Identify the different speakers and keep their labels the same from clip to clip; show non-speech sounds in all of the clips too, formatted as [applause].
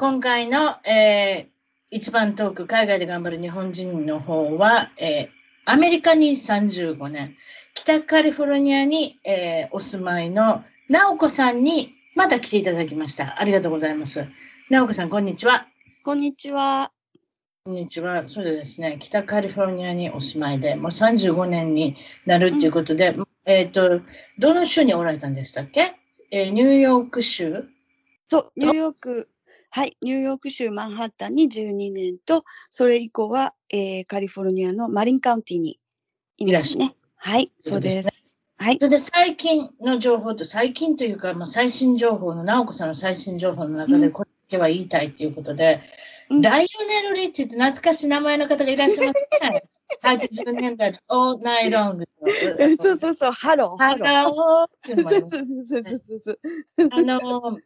Speaker 1: 今回の、えー、一番トーク、海外で頑張る日本人の方は、えー、アメリカに35年、北カリフォルニアに、えー、お住まいの直子さんにまた来ていただきました。ありがとうございます。直子さん、こんにちは。
Speaker 2: こんにちは。
Speaker 1: こんにちは。そうですね、北カリフォルニアにお住まいで、もう35年になるっていうことで、うん、えっ、と、どの州におられたんでしたっけ、えー、ニューヨーク州？
Speaker 2: と、ニューヨークはい、ニューヨーク州マンハッタンに12年と、それ以降は、えー、カリフォルニアのマリンカウンティにいますね。はい、そうです。はい。
Speaker 1: それで最近の情報と、最近というか、まあ、最新情報の、直子さんの最新情報の中で、これだけは言いたいということで、うん、ライオネル・リッチって懐かしい名前の方がいらっしゃいますね。80年代の All Night Long。
Speaker 2: そうそうそう、 Hello。
Speaker 1: ハローっていうのもあります。[laughs]
Speaker 2: そうそうそうそう。
Speaker 1: あの、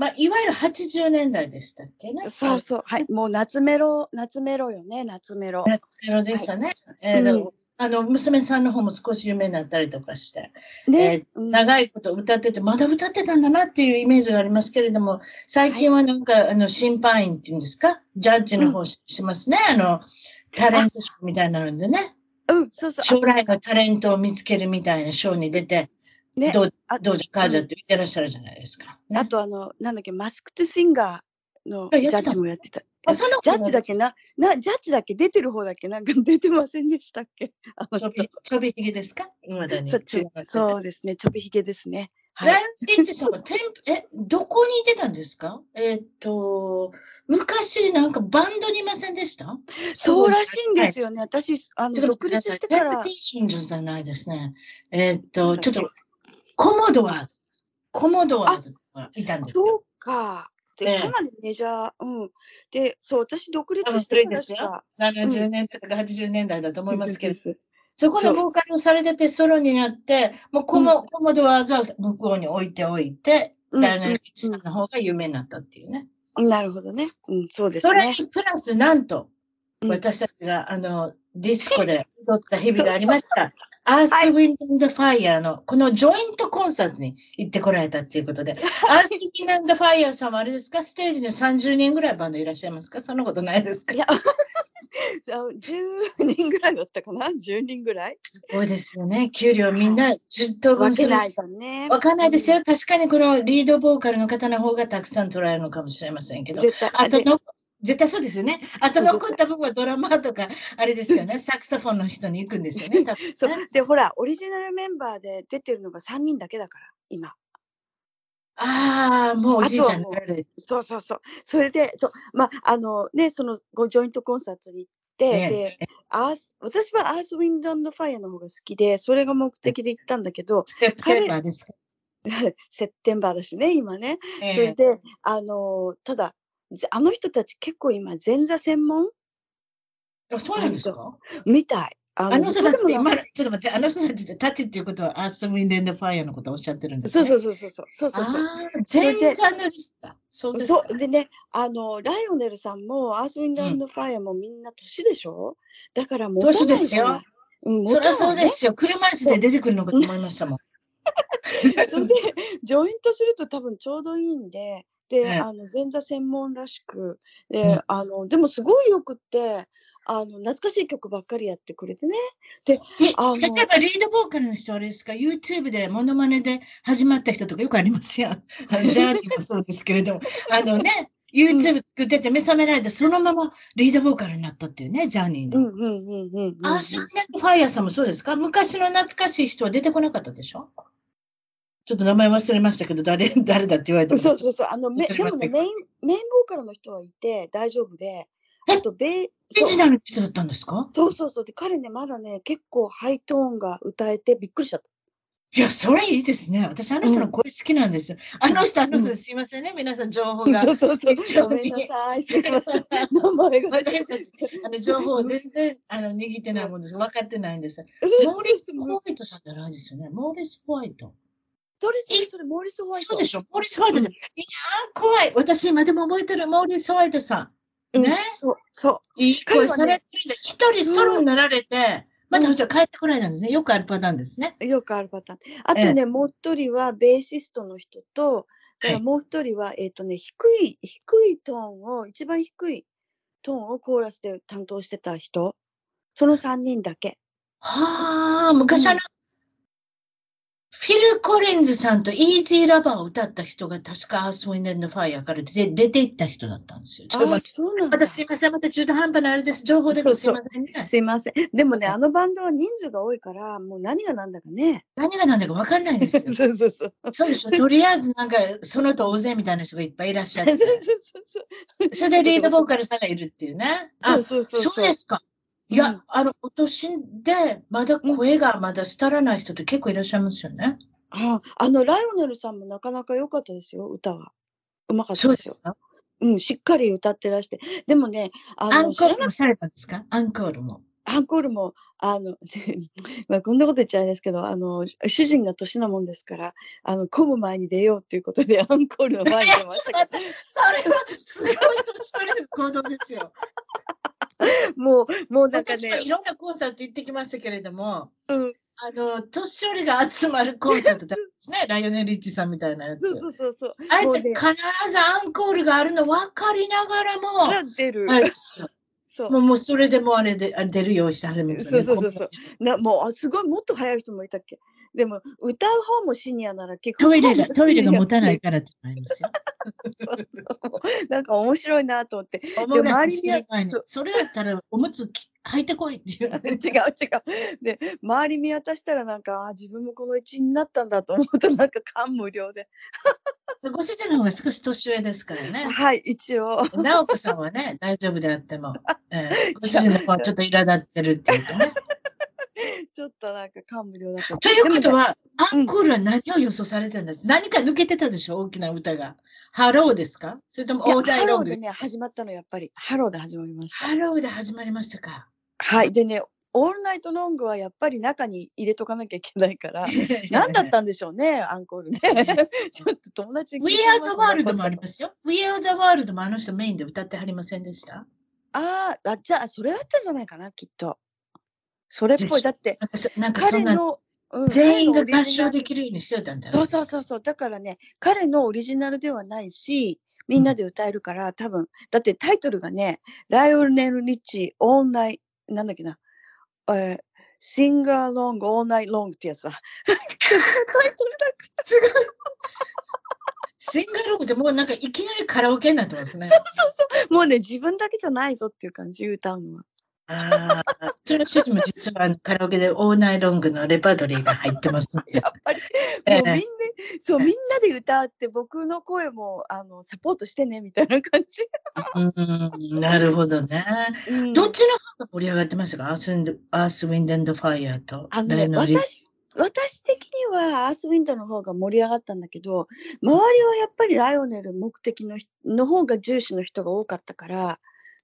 Speaker 1: まあ、いわゆる80年代でしたっけね。
Speaker 2: そうそう。はい。もう夏メロ、夏メロよね、夏メロ。
Speaker 1: 夏メロでしたね。はい、えー、うん、あの、娘さんの方も少し有名になったりとかして、ね、えー、長いこと歌ってて、まだ歌ってたんだなっていうイメージがありますけれども、最近はなんか、はい、あの、審判員っていうんですか、ジャッジの方しますね。うん、あの、タレントショーみたいなのでね。
Speaker 2: うん、そうそう。
Speaker 1: 将来のタレントを見つけるみたいなショーに出て、ね、どうどうじゃかーじゃって言ってらっしゃるじゃないですか。
Speaker 2: ね、あとあの、なんだっけ、マスクトゥシンガーのジャッジもやってた。あそのジャッジだけな、な、ジャッジだけ出てる方だけ？なんか出てませんでしたっけ？
Speaker 1: あのちょび、ちょびひげですか？今だに。
Speaker 2: そうですね、ちょびひげですね。
Speaker 1: はい。ランチさんはテンえ、どこに出たんですか？えっ、と、昔なんかバンドにいませんでした？
Speaker 2: そうらしいんですよね。はい、私、あの、独立してから。テン
Speaker 1: ションじゃないですね。えっ、と、ちょっとコモドワーズ。コモドワーズがいたんです
Speaker 2: よ。そうか。で、かなりメジャー、うん。で、そう、私独立してからしか。
Speaker 1: 70年代とか80年代だと思いますけど、うん、そこのボーカルをされててソロになって、もうコモ,、コモドワーズは向こうに置いておいて、ライナー・チさんの方が有名になったっていうね。
Speaker 2: なるほどね。うん、そうですね。
Speaker 1: それにプラス、なんと、私たちが、あの、ディスコで踊った日々がありました。アース・ウィンド・ファイヤーの、このジョイントコンサートに行ってこられたっていうことで、アース・ウィンド・ファイヤーさんはあれですか、ステージに30人ぐらいバンドいらっしゃいますか？そんなことないですか？いや、
Speaker 2: 10人ぐらいだったかな ?10 人ぐらい？
Speaker 1: すごいですよね。給料みんな10等分
Speaker 2: する。わけないね。
Speaker 1: わかんないですよ。確かにこのリードボーカルの方の方がたくさん取られるのかもしれませんけど、あとの絶対そうですよね。あと残った部分はドラマとか、あれですよね。サクソフォンの人に行くんですよね。ね [laughs]
Speaker 2: そうで、ほら、オリジナルメンバーで出てるのが3人だけだから、今。
Speaker 1: ああ、もうおじいちゃんに
Speaker 2: なられそうそうそう。それで、そうまあ、あのね、そのごジョイントコンサートに行って、ね、でアース私はアース・ウィンド・ファイアの方が好きで、それが目的で行ったんだけど、
Speaker 1: セプテンバーですか？[laughs]
Speaker 2: セプテンバーだしね、今ね。えー、それで、あの、ただ、あの人たち結構今、前座専門？
Speaker 1: あ、そうなんですか？
Speaker 2: みたい。
Speaker 1: あの人たちって今、ちょっと待って、あの人たちってタッチっていうことは、アース・ウィンデンド・ファイアのことをおっしゃってるんです
Speaker 2: ね？そうそうそうそう。そうそうそう
Speaker 1: 前座のリスタ。
Speaker 2: そうですそうでね、あの、ライオネルさんも、アース・ウィンデンド・ファイアもみんな年でしょ、うん、だからもう。
Speaker 1: 年ですよ。うん、そりゃそうですよ。車椅子で出てくるのかと思いましたもん。
Speaker 2: で、ジョイントすると多分ちょうどいいんで、で、あの前座専門らしく、で、うん、あのでもすごいよくって、あの懐かしい曲ばっかりやってくれてね。で、
Speaker 1: あの例えばリードボーカルの人あれですか、YouTube でモノマネで始まった人とかよくありますよ。[laughs] ジャーニーもそうですけれども、あのね、YouTube 作ってて目覚められて、そのままリードボーカルになったっていうね、ジャーニーの。
Speaker 2: うんうんうんうんうん。
Speaker 1: アースウィンドファイヤーさんもそうですか？昔の懐かしい人は出てこなかったでしょ？ちょっと名前忘れましたけど、誰、[laughs] 誰だって言われても
Speaker 2: そうそうそう。あの、めでもね、メイン、メインボーカルの人はいて大丈夫で、
Speaker 1: え
Speaker 2: あとベー、
Speaker 1: オリジナルの人だったんですか？
Speaker 2: そうそうそう。で、彼ね、まだね、結構ハイトーンが歌えてびっくりしちゃった。
Speaker 1: いや、それいいですね。私、あの人の声好きなんですよ。あの人、あの人、すいませんね、皆さん、情報が。
Speaker 2: そうそうそう。ごめんなさい。すいません。名前が。
Speaker 1: 私たち、あの情報を全然あの握ってないもんです。分かってないんです。モーリス・ホワイトさんじゃないですよね。モーリス・ホワイト。
Speaker 2: それ、それ、それ、モーリス・ホワイト？
Speaker 1: そうでしょ？モーリス・ホワイトで。いやー、怖い。私、今でも覚えてるモーリス・ホワイトさん。
Speaker 2: うん
Speaker 1: ね？
Speaker 2: そう、そ
Speaker 1: いい声されてるんで、一人ソロになられて、またじゃ帰ってこないなんですね。よくあるパターンですね。
Speaker 2: う。よくあるパターン。あとね、もう一人はベーシストの人と、もう一人は、えっ、とね、低い、低いトーンを、一番低いトーンをコーラスで担当してた人。その三人だけ。
Speaker 1: はあ、昔あの、フィル・コリンズさんとイージー・ラバーを歌った人が確かアース・ウィンド・ファイアから出て出て行った人だったんですよ。ちょっと待って
Speaker 2: そうなんだ。
Speaker 1: またすいません、また中途半端なあれです。情報でもすいませんね。
Speaker 2: すいません。でもね、あのバンドは人数が多いから、もう何が何だかね。
Speaker 1: 何が何だか分かんないんですよ。[laughs]
Speaker 2: そうそうそう。
Speaker 1: そうでしょ。とりあえずなんか、その他大勢みたいな人がいっぱいいらっしゃっ
Speaker 2: そう
Speaker 1: て。[laughs]
Speaker 2: そうそう
Speaker 1: それでリードボーカルさんがいるっていうね。あ
Speaker 2: そうそうそう。
Speaker 1: そうですか。いや、
Speaker 2: うん
Speaker 1: あの、お年で、まだ声がまだ廃らない人って結構いらっしゃいますよね。
Speaker 2: ああの、ライオネルさんもなかなか良かったですよ、歌は。うまかったで
Speaker 1: すす。か。
Speaker 2: うん、しっかり歌ってらして。でもね、あ
Speaker 1: ア
Speaker 2: の、
Speaker 1: ンコールもされたんですか？アンコールも。
Speaker 2: アンコールも、あの、[laughs] まあ、こんなこと言っちゃあれですけど、あの、主人が年なもんですから、あの、混む前に出ようっていうことで、アンコールの前に出ましたけ [laughs]
Speaker 1: それはすごい年寄りの行動ですよ。
Speaker 2: ど、[laughs] もう、もうなんかね
Speaker 1: い、ろんなコンサート行ってきましたけれども、
Speaker 2: うん、
Speaker 1: あの、年寄りが集まるコンサートですね。ライオネル・リッチさんみたいなやつ。
Speaker 2: そうそうそうそう。
Speaker 1: あれって必ずアンコールがあるの分かりながらも、
Speaker 2: 出る。
Speaker 1: あれですよ。
Speaker 2: そう
Speaker 1: もうもうそれでもうあれであれ出るようにしてはるみたいな。
Speaker 2: そうそうそうそうなもうあすごいもっと早い人もいたっけ？でも歌う方もシニアなら結構
Speaker 1: トイレが、トイレが持たないからってなりますよ。[laughs]
Speaker 2: そうそう。なんか面白いなと思って。周りにそう。
Speaker 1: それだったらおむつき履いてこいってい [laughs] う。
Speaker 2: 違う違う。で周り見渡したらなんかあ自分もこの一員になったんだと思うとなんか感無量で。
Speaker 1: ご主人の方が少し年上ですからね。
Speaker 2: はい一応。
Speaker 1: 直子さんはね、大丈夫であっても、えー [laughs] ご主人の方はちょっと苛立ってるっていうかね。[laughs]
Speaker 2: ちょっとなんか感無量だと
Speaker 1: ということは、アンコールは何を予想されてるんです、何か抜けてたでしょ？大きな歌が。ハローですか？それともオーダイロ
Speaker 2: ーでね始まったのやっぱりハローで始まりました。
Speaker 1: ハローで始まりましたか？
Speaker 2: はい。でねオールナイトロングはやっぱり中に入れとかなきゃいけないから [laughs] 何だったんでしょうね、アンコールね。[laughs] ちょっと友達に
Speaker 1: We Are the
Speaker 2: ね
Speaker 1: World もありますよ。We Are the World もあの人メインで歌ってはりませんでした？
Speaker 2: あーあ、じゃあ、それだったんじゃないかな、きっと。それっぽい。だって、
Speaker 1: なんか
Speaker 2: 彼の、うん
Speaker 1: 全員が合唱できるようにしてたんじゃない
Speaker 2: そうそうそうそう。だからね、彼のオリジナルではないし、みんなで歌えるから、多分、だってタイトルがね、ライオネル・リッチ、オールナイなんだっけな、えー、シンガーロング、オールナイロングってやつだ。タイトルだ
Speaker 1: すごい。シンガーロックってもうなんかいきなりカラオケになってますね。
Speaker 2: そうそうそう。もうね、自分だけじゃないぞっていう感じ、歌うのは。
Speaker 1: ああ、うちの主人も実はカラオケでオーナイロングのレパートリーが入ってますんで
Speaker 2: や。っぱり、
Speaker 1: ええ
Speaker 2: もうみんな、そう、みんなで歌って、僕の声も、あの、サポートしてね、みたいな感じ。
Speaker 1: うん、なるほどね。
Speaker 2: うん
Speaker 1: どっちの方が盛り上がってましたか？アースウィンドアースウィンドアンドファイヤーと
Speaker 2: あのね、私、私的にはアースウィンドの方が盛り上がったんだけど、周りはやっぱりライオネル目的の人の方が重視の人が多かったから、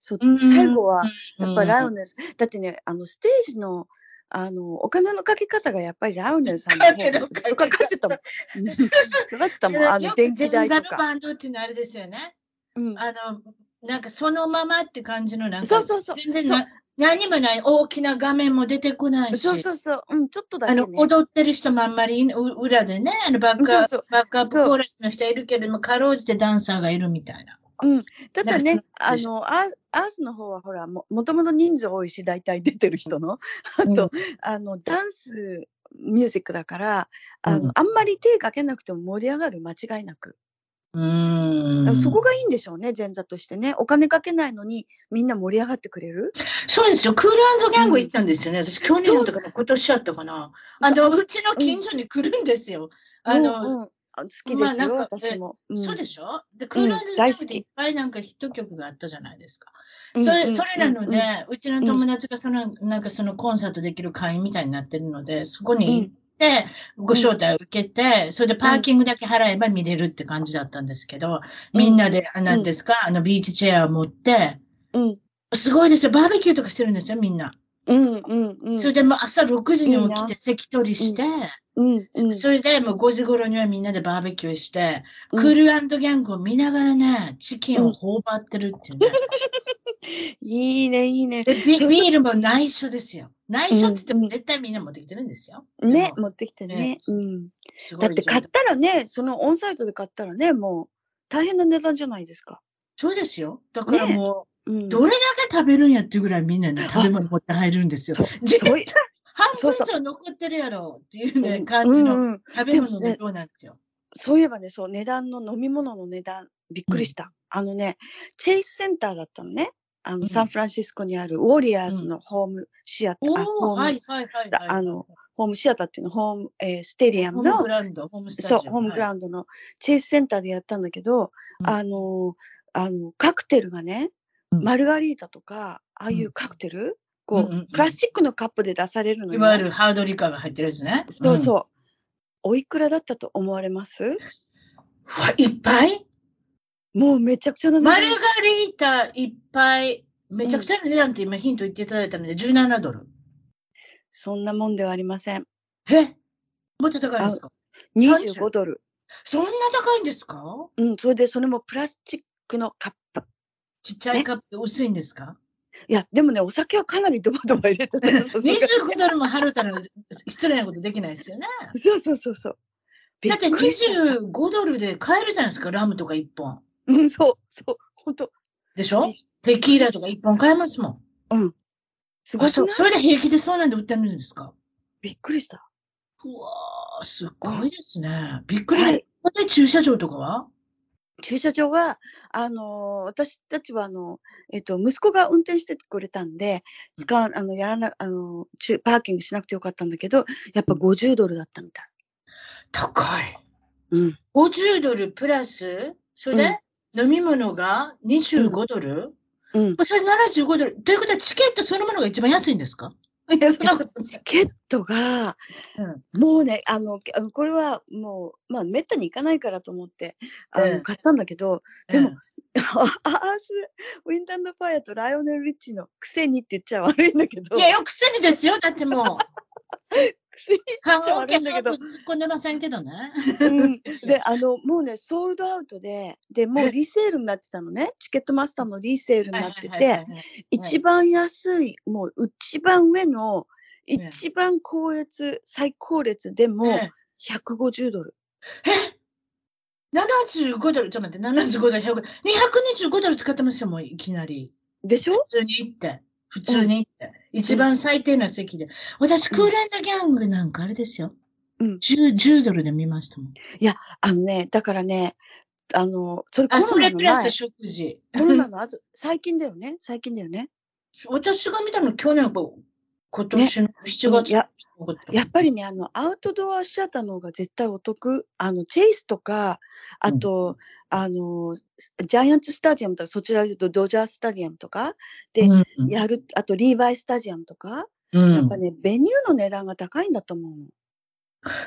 Speaker 2: そ
Speaker 1: うん
Speaker 2: 最後はやっぱりライオ
Speaker 1: うん
Speaker 2: ネル、だってね、あのステージのあのお金のかけ方がやっぱりライオネルさんの方が
Speaker 1: か
Speaker 2: かかって [laughs] たもん。うんかかってたもん、あの電気代とか。
Speaker 1: バンドっていうのはあれですよね。
Speaker 2: うん。
Speaker 1: あの、なんかそのままって感じのなんか、
Speaker 2: そうそうそう。そう
Speaker 1: 全然な何もない大きな画面も出てこないし、
Speaker 2: そうそうそう、うん、ちょっとだ
Speaker 1: あの
Speaker 2: けね。
Speaker 1: 踊ってる人もあんまり裏でね、あのバックアップバックアップコーラスの人いるけれども、かろうじてダンサーがいるみたいな。
Speaker 2: ただ
Speaker 1: なん
Speaker 2: ね、
Speaker 1: かその
Speaker 2: あの、アースの方はほら、ももともと人数多いし、大体出てる人の。あ
Speaker 1: うん
Speaker 2: と、あの、ダンスミュージックだから、あの、
Speaker 1: うん
Speaker 2: あんまり手かけなくても盛り上がる、間違いなく。
Speaker 1: うん
Speaker 2: そこがいいんでしょうね、前座としてね。お金かけないのにみんな盛り上がってくれる？
Speaker 1: そうですよ。クールギャング行ったんですよね。私、去年とかな今年やったかな。あの、うちの近所に来るんですよ。あの、
Speaker 2: うんうんあ好きですよ、
Speaker 1: まあなんか
Speaker 2: 私も。ん
Speaker 1: そうでしょ？で、クールギャング
Speaker 2: 大好き
Speaker 1: でいっぱいなんかヒット曲があったじゃないですか。
Speaker 2: うん
Speaker 1: それ、
Speaker 2: うん
Speaker 1: それなので、
Speaker 2: う
Speaker 1: うちの友達がその、なんかそのコンサートできる会員みたいになってるので、そこに行って、ご招待を受けて、それでパーキングだけ払えば見れるって感じだったんですけど、みんなで、あなんですか、あの、ビーチチェアを持って、
Speaker 2: うん。
Speaker 1: すごいですよ。バーベキューとかしてるんですよ、みんな。
Speaker 2: うんうんうん。
Speaker 1: それでもう朝6時に起きて席取りして、
Speaker 2: うんうん。
Speaker 1: それでもう5時頃にはみんなでバーベキューして、
Speaker 2: うん
Speaker 1: クールギャングを見ながらね、チキンを頬張ってるっていうね。[laughs]
Speaker 2: いいね、いいね。
Speaker 1: でビビールも内緒ですよ。内緒って言って
Speaker 2: うんうん
Speaker 1: も絶対みんな持ってきてるんですよ。で、も
Speaker 2: ね持ってきてね。うん。だって買ったらね、そのオンサイトで買ったらね、もう大変な値段じゃないですか。
Speaker 1: そうですよ。だからも
Speaker 2: うん
Speaker 1: う、。どれだけ食べるんやっていうぐらいみんなね、食べ物持って入るんですよ。絶対半分以上残ってるやろっていうね、
Speaker 2: うん
Speaker 1: 感じの
Speaker 2: うんうん
Speaker 1: 食べ物の量なんですよ。
Speaker 2: そういえばね、そう、値段の飲み物の値段、びっくりした。あのね、チェイスセンターだったのね。あの、
Speaker 1: うん
Speaker 2: サンフランシスコにあるウォリアーズのホームシアター、あ
Speaker 1: おお、
Speaker 2: ホーム、
Speaker 1: はいはいはいはい。
Speaker 2: あの、ホームシアターっていうの、ホーム、えーステディアムの
Speaker 1: ホームグ、ラウンド、ホームスタジアム。
Speaker 2: そう、ホームグラウンドのチェイスセンターでやったんだけど、
Speaker 1: うん
Speaker 2: あの、あの、カクテルがね、
Speaker 1: うん
Speaker 2: マルガリータとか、ああいうカクテル、こう、
Speaker 1: うんうんうん
Speaker 2: プラスチックのカップで出されるのよ。
Speaker 1: いわゆるハードリカーが入ってるやつね。
Speaker 2: そうそう。おいくらだったと思われます？
Speaker 1: うん。うわ、いっぱい？
Speaker 2: もうめちゃくちゃな値段
Speaker 1: マルガリータいっぱい。めちゃくちゃな値段って今ヒント言っていただいたので17ドル。
Speaker 2: そんなもんではありません。
Speaker 1: え？もっと高いんですか
Speaker 2: ？25ドル。
Speaker 1: そんな高いんですか？
Speaker 2: うん、それでそれもプラスチックのカップ。
Speaker 1: ちっちゃいカップで薄いんですか？
Speaker 2: いや、でもね、お酒はかなりドバドバ入れてた。[laughs]
Speaker 1: ?25 ドルも払ったら失礼なことできないですよね。
Speaker 2: そうそうそうそう。び
Speaker 1: だって
Speaker 2: くりしちゃった
Speaker 1: 25ドルで買えるじゃないですか、ラムとか1本。
Speaker 2: うん、そう、そう、本当
Speaker 1: でしょ？テキーラとか1本買えますもん。
Speaker 2: すごくない？
Speaker 1: あそうそれで平気でそうなんで売ってるんですか？
Speaker 2: びっくりした。
Speaker 1: うわー、すごいですね。びっくり。
Speaker 2: はい
Speaker 1: ここで駐車場とかは？
Speaker 2: 駐車場は、あのー私たちはあの、えっと、息子が運転してくれたんで、使わ、あの、やらな、あの、駐パーキングしなくてよかったんだけど、やっぱ50ドルだったみたい。
Speaker 1: 高い。
Speaker 2: うん。
Speaker 1: 50ドルプラス、それ？で、飲み物が25ドル、
Speaker 2: うん。
Speaker 1: それ75ドル。ということはチケットそのものが一番安いんですか？
Speaker 2: チケットが、
Speaker 1: うん。
Speaker 2: もうね、あの、これはもう、まあ、めったに行かないからと思って、あの、
Speaker 1: ええ。
Speaker 2: 買ったんだけど、でも
Speaker 1: うん
Speaker 2: アース、ウィンタンドファイアとライオネル・リッチのくせにって言っちゃ悪いんだけど、
Speaker 1: いや、よくすりですよ。だってもう、[laughs]
Speaker 2: くせに
Speaker 1: 看
Speaker 2: ちゃ悪いんだけど。
Speaker 1: 突っ込んでませんけどね。
Speaker 2: うん、[laughs] であのもうねソールドアウトででも
Speaker 1: え
Speaker 2: うリセールになってたのね。チケットマスターのリセールになってて
Speaker 1: はい
Speaker 2: 一番安いもう一番上の
Speaker 1: え
Speaker 2: 一番高列最高列でも
Speaker 1: え
Speaker 2: 150ドル。
Speaker 1: え？え75ドル、ちょっと待って、75ドル、100 225ドル使ってますよ、もういきなり。
Speaker 2: でしょ？
Speaker 1: 普通に行って。普通に行って。一番最低な席で。私、クーランドギャングなんかあれですよ。
Speaker 2: うん
Speaker 1: 10、10ドルで見ましたもん。
Speaker 2: あのねだからねあのそれコ
Speaker 1: あ、
Speaker 2: ロ
Speaker 1: それプラス
Speaker 2: ナの前
Speaker 1: 食事。
Speaker 2: コロナの後最近だよね最近だよね
Speaker 1: 私が見たの去年、今年の7月。
Speaker 2: ややっぱりね、あの、アウトドアシアターの方が絶対お得。あの、チェイスとか、あと、あの、ジャイアンツスタジアムとか、そちらで言うとドジャースタジアムとか、で
Speaker 1: うん、
Speaker 2: やる、あとリーバイスタジアムとか、
Speaker 1: うん
Speaker 2: やっぱね、 venue の値段が高いんだと思うの。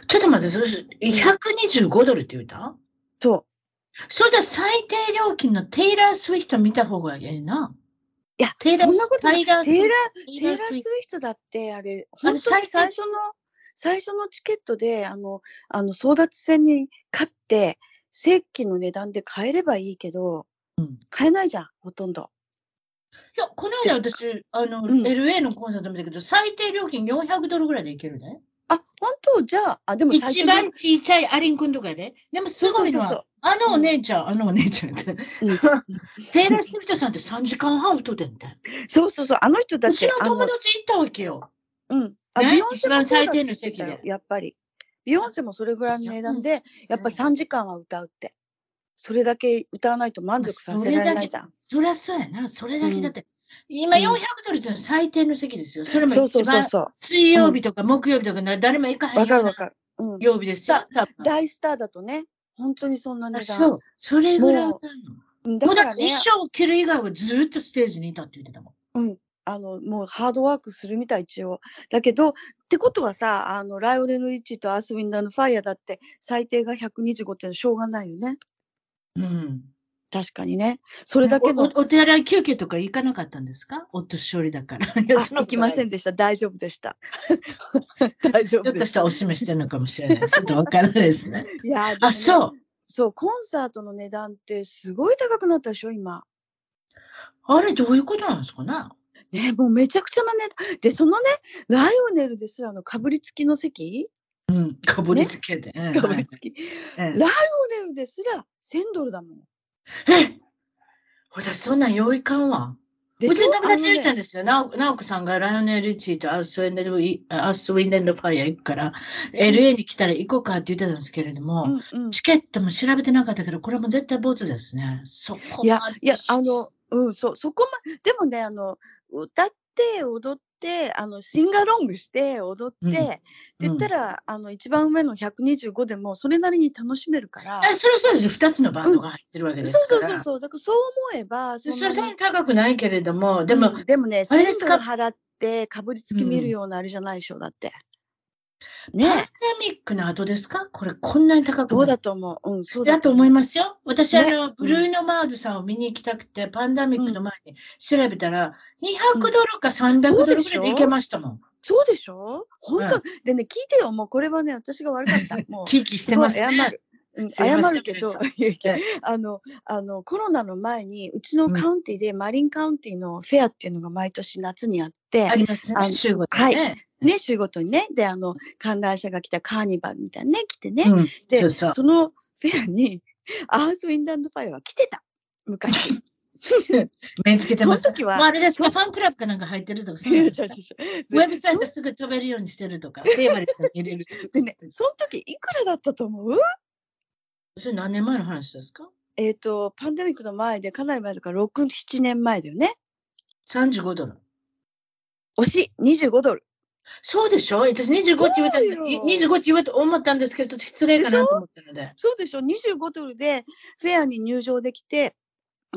Speaker 1: ちょっと待って、それ125ドルって言うた？
Speaker 2: そう。
Speaker 1: それじゃ最低料金のテイラー・スウィフト見た方がいいな。
Speaker 2: いや、
Speaker 1: テイラー
Speaker 2: そんなこと。
Speaker 1: テイラー
Speaker 2: テイラー、スウィ
Speaker 1: フ
Speaker 2: フトだって、あれ、本当に
Speaker 1: 最
Speaker 2: 初の、最初のチケットで、あの、あの、争奪戦に勝って、正規の値段で買えればいいけど、
Speaker 1: うん
Speaker 2: 買えないじゃん、ほとんど。
Speaker 1: いや、この間私、あの、
Speaker 2: うん
Speaker 1: LA のコンサート見たけど、最低料金400ドルぐらいでいけるね。
Speaker 2: あ、本当？じゃあ、あ、でも最
Speaker 1: 一
Speaker 2: 初
Speaker 1: 番ちっちゃいアリン君とかやで。でもすごいの
Speaker 2: そうそうそう
Speaker 1: は、あのお姉ちゃん、あのお姉ちゃんって。
Speaker 2: うん [laughs]
Speaker 1: テイラー・スウィフトさんって3時間半歌ってんて。
Speaker 2: そうそうそう、あの人だって
Speaker 1: うちの、
Speaker 2: あ
Speaker 1: 友達行ったわけよ。
Speaker 2: うん。あ
Speaker 1: ね？一番最低の席で。
Speaker 2: やっぱり。ビヨンセもそれぐらいの値段で、やっぱ3時間は歌うって。それだけ歌わないと満足させられないじゃん。
Speaker 1: そりゃそうやな。それだけだって。今
Speaker 2: うん
Speaker 1: 400ドルって最低の席ですよ。それも
Speaker 2: そうそう
Speaker 1: 一番
Speaker 2: そうそ
Speaker 1: 水曜日とか木曜日とかな誰も行か
Speaker 2: う。
Speaker 1: へん
Speaker 2: わかるわかる。うん。
Speaker 1: 曜日ですよ。
Speaker 2: 大スターだとね、本当にそんな値段。
Speaker 1: あそう。それぐらい
Speaker 2: だからね
Speaker 1: もうだって一、生切る以外はずっとステージにいたって言ってたもん。
Speaker 2: うん。あの、もうハードワークするみたい、一応。だけど、ってことはさ、あの、ライオネル・リッチーとアース・ウィンダーのファイヤーだって、最低が125ってしょうがないよね。
Speaker 1: うん。
Speaker 2: 確かにね。それだけの、
Speaker 1: お手洗い休憩とか行かなかったんですか？お年寄りだから。[laughs]
Speaker 2: 行きませんで
Speaker 1: し
Speaker 2: した。大丈夫でした。[laughs] 大丈夫でし。
Speaker 1: ひょっとしたたらお示してるのかもしれないです。ちょっとわからないですね。[laughs]
Speaker 2: いや、でも
Speaker 1: あ、
Speaker 2: ね
Speaker 1: そう。
Speaker 2: そう、コンサートの値段ってすごい高くなったでしょ、今。
Speaker 1: あれ、どういうことなんですかね？
Speaker 2: ね、もうめちゃくちゃな値段。で、そのね、ライオネルですらのかぶりつきの席？
Speaker 1: うん。かぶりつけて。うん
Speaker 2: かぶりつき。
Speaker 1: はい
Speaker 2: ライオネルですら1000ドルだもん。
Speaker 1: え私、そんなん用意かんわ。
Speaker 2: で
Speaker 1: うちの友達言たんですよ。なお直子さんがライオネル・リッチーとアースウィンデンド・ファイア行くから、LA に来たら行こうかって言ってたんですけれども、
Speaker 2: うんうん
Speaker 1: チケットも調べてなかったけど、これも絶対ボツですね。そこ
Speaker 2: いや
Speaker 1: まで
Speaker 2: いや、あの、うん、そう、そこま、でもね、あの、歌って、踊って、あの、シンガロングして、踊って、
Speaker 1: うん
Speaker 2: って言ったら、あの、一番上の125でも、それなりに楽しめるから。
Speaker 1: えそれはそうですよ。二つのバンドが入ってるわけです
Speaker 2: そう
Speaker 1: から。
Speaker 2: そうそうそう、だからそう思えば、
Speaker 1: それそんなに高くないけれども、でも、
Speaker 2: うんでもね、1000
Speaker 1: あれですか？
Speaker 2: 払って、かぶりつき見るようなあれじゃないでしょ、だって。
Speaker 1: パンデ
Speaker 2: ね
Speaker 1: ミックの後ですか？これこんなに高く
Speaker 2: そうだと思う。うん、そうだ
Speaker 1: だと思いますよ。私、
Speaker 2: ね
Speaker 1: あの、
Speaker 2: うん。
Speaker 1: ブルーノ・マーズさんを見に行きたくて、パンデミックの前に調べたら、200ドルか300ドルぐらいで行けましたもん。
Speaker 2: そうでしょ？本当、
Speaker 1: う
Speaker 2: でね、聞いてよ、もうこれはね、私が悪かった。もう。
Speaker 1: キーキーしてます。
Speaker 2: 謝る。うん、謝るけど [laughs] あの、あの、コロナの前に、うちの
Speaker 1: うん
Speaker 2: カウンティで、マリンカウンティのフェアっていうのが毎年夏にあって、
Speaker 1: ありますね、週ごと
Speaker 2: はい
Speaker 1: ね。
Speaker 2: ね、週ごとにね、で、あの、観覧車が来たカーニバルみたいなね、来てね、
Speaker 1: うん、
Speaker 2: で、
Speaker 1: そうそう。
Speaker 2: のフェアに、[laughs] アースウィンドアンドファイアは来てた。昔。[laughs]
Speaker 1: 目つけてます。
Speaker 2: その時は
Speaker 1: あれですか、ファンクラブかなんか入ってるとか、そうウェブサイトすぐ飛べるようにしてるとか、フェイバリットに入れるとか？
Speaker 2: でね、その時いくらだったと思う？
Speaker 1: それ何年前の話ですか？
Speaker 2: えっ、と、パンデミックの前でかなり前だから、6、7年前だよね。
Speaker 1: ?35 ドル。
Speaker 2: 惜しい、25ドル。
Speaker 1: そうでしょ？私25って言われたんで
Speaker 2: そうよ
Speaker 1: 25って言われたと思ったんですけど、ちょっと失礼かなと思ったので。
Speaker 2: そうでしょ ?25 ドルでフェアに入場できて、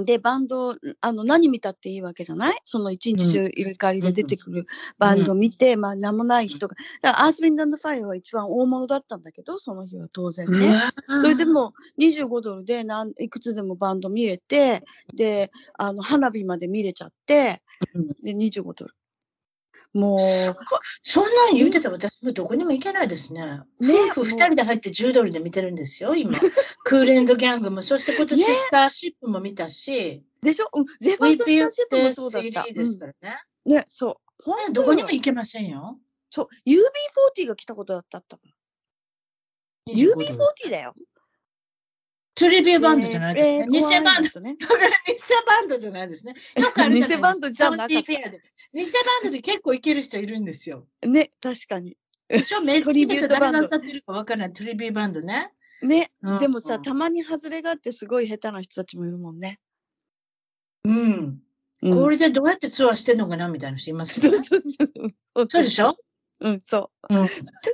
Speaker 2: で、バンド、あの、何見たっていいわけじゃない？その一日中入れ替わりで出てくるバンド見て、まあ、名もない人が。だから、アース・ウィンド・アンド・ファイアは一番大物だったんだけど、その日は当然ね。それでも25ドルでなんいくつでもバンド見れて、で、あの、花火まで見れちゃって、
Speaker 1: うん
Speaker 2: で、25ドル。もう、
Speaker 1: そんなん言うてたら私もどこにも行けないですね。
Speaker 2: ね
Speaker 1: 夫婦2人で入って10ドルで見てるんですよ、今。[laughs] クールエンドギャングも、そして今年
Speaker 2: ね
Speaker 1: スターシップも見たし、
Speaker 2: でしょ？うん、ゼファーソン・スターシップもそうだった。
Speaker 1: VPF ですからね。
Speaker 2: うんね、そう。本当
Speaker 1: どこにも
Speaker 2: よ
Speaker 1: 行けませんよ。
Speaker 2: そう、UB40 が来たことだったった。UB40 だよ。
Speaker 1: トリビューバンドじゃないですね。
Speaker 2: レ
Speaker 1: 偽バンド。
Speaker 2: ド。ね、
Speaker 1: 偽バンドじゃないですね。よくあるじゃないですか
Speaker 2: 偽バンドじゃなかった
Speaker 1: カウンティフェアで偽バンドで結構行ける人いるんですよ。
Speaker 2: ね、確かに。
Speaker 1: でしょ？目つ
Speaker 2: トリビュ
Speaker 1: けて
Speaker 2: ートバンド
Speaker 1: 誰が歌ってるかわからないトリビューバンドね。
Speaker 2: ね、
Speaker 1: うん
Speaker 2: でもさ、
Speaker 1: うん
Speaker 2: たまに外れがあってすごい下手な人たちもいるもんね。
Speaker 1: うん。
Speaker 2: うん
Speaker 1: これでどうやってツアーしてんのかなみたいな人います
Speaker 2: そう
Speaker 1: よね。
Speaker 2: そう
Speaker 1: でしょ？
Speaker 2: うん、そ
Speaker 1: うん。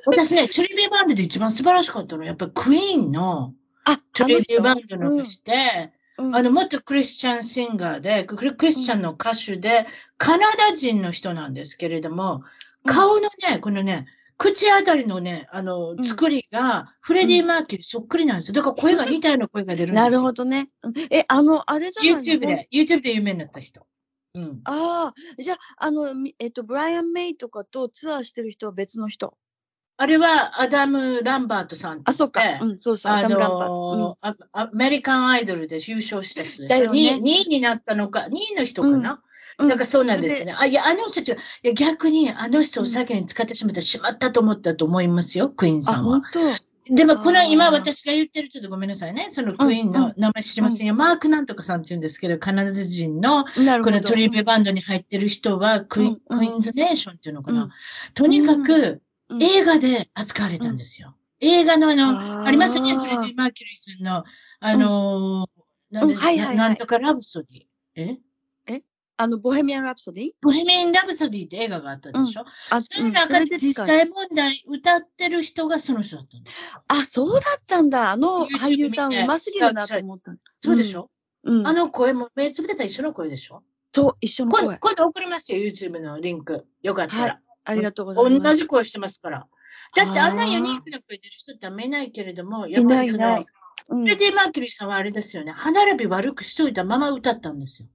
Speaker 1: 私ね、トリビューバンドで一番素晴らしかったのは、やっぱりクイーンの
Speaker 2: う。あ、
Speaker 1: トリビューバンド
Speaker 2: あの
Speaker 1: して、
Speaker 2: うん
Speaker 1: あの、元クリスチャンシンガーで、クリスチャンの歌手で、カナダ人の人なんですけれども、
Speaker 2: うん
Speaker 1: 顔のね、このね、口あたりのね、あの、
Speaker 2: ん
Speaker 1: 作りが、フレディ・マーキュリーそっくりなんですよ。だから声が似たような声が出るんですよ。[laughs]
Speaker 2: なるほどね。うんえ、あの、あれじゃないの
Speaker 1: ？YouTube で、YouTube で有名になった人。うん。
Speaker 2: ああ、じゃあ、あの、みえっと、ブライアン・メイとかとツアーしてる人は別の人？
Speaker 1: あれはアダム・ランバートさんって
Speaker 2: あ、そうかうん、そうそう。
Speaker 1: あ
Speaker 2: アダム・ランバート。
Speaker 1: のーアアメリカンアイドルで優勝した人で
Speaker 2: よね
Speaker 1: 2, 位になったのか、2位の人かな、
Speaker 2: うん
Speaker 1: なんかそうなんですよね。あ、いや、あの人たちが、いや、逆にあの人を
Speaker 2: うん
Speaker 1: 先に使ってしまった、しまったと思ったと思いますよ、クイーン
Speaker 2: あ、
Speaker 1: さんは。でも、この今私が言ってる、ちょっとごめんなさいね。そのクイーン
Speaker 2: うん
Speaker 1: の名前知りませんよ。マークなんとかさんって言うんですけど、カナダ人の。このトリビューバンドに入ってる人はクイ,、
Speaker 2: うんうん
Speaker 1: クイーンズネーションっていうのかな。
Speaker 2: うん
Speaker 1: とにかく
Speaker 2: うん
Speaker 1: 映画で扱われたんですよ。映画のあの、ありますね、フレディ・マーキュリーさんの、あのなんなんとかラブソディ。え？
Speaker 2: え？あの、ボヘミアン・ラブソディ？
Speaker 1: ボヘミアン・ラブソディって映画があったでしょ、うん、あその中で実際問題歌ってる人がその人だったんだ。
Speaker 2: あ、そうだったんだ。あの俳優さんうますぎるなと思った。
Speaker 1: そうでしょ、うん、あの声も目つぶってた一緒の声でしょ？
Speaker 2: そう、一緒の声。
Speaker 1: 今度送りますよ、YouTube のリンク。よかったら。はい、
Speaker 2: ありがとうございます。
Speaker 1: 同じ声してますから。だってあんなユニークな声出る人ってあんまいないけれども、
Speaker 2: やっぱりその、いないいない
Speaker 1: うん、フレディ・マーキュリーさんはあれですよね、歯並び悪くしといたまま歌ったんですよ。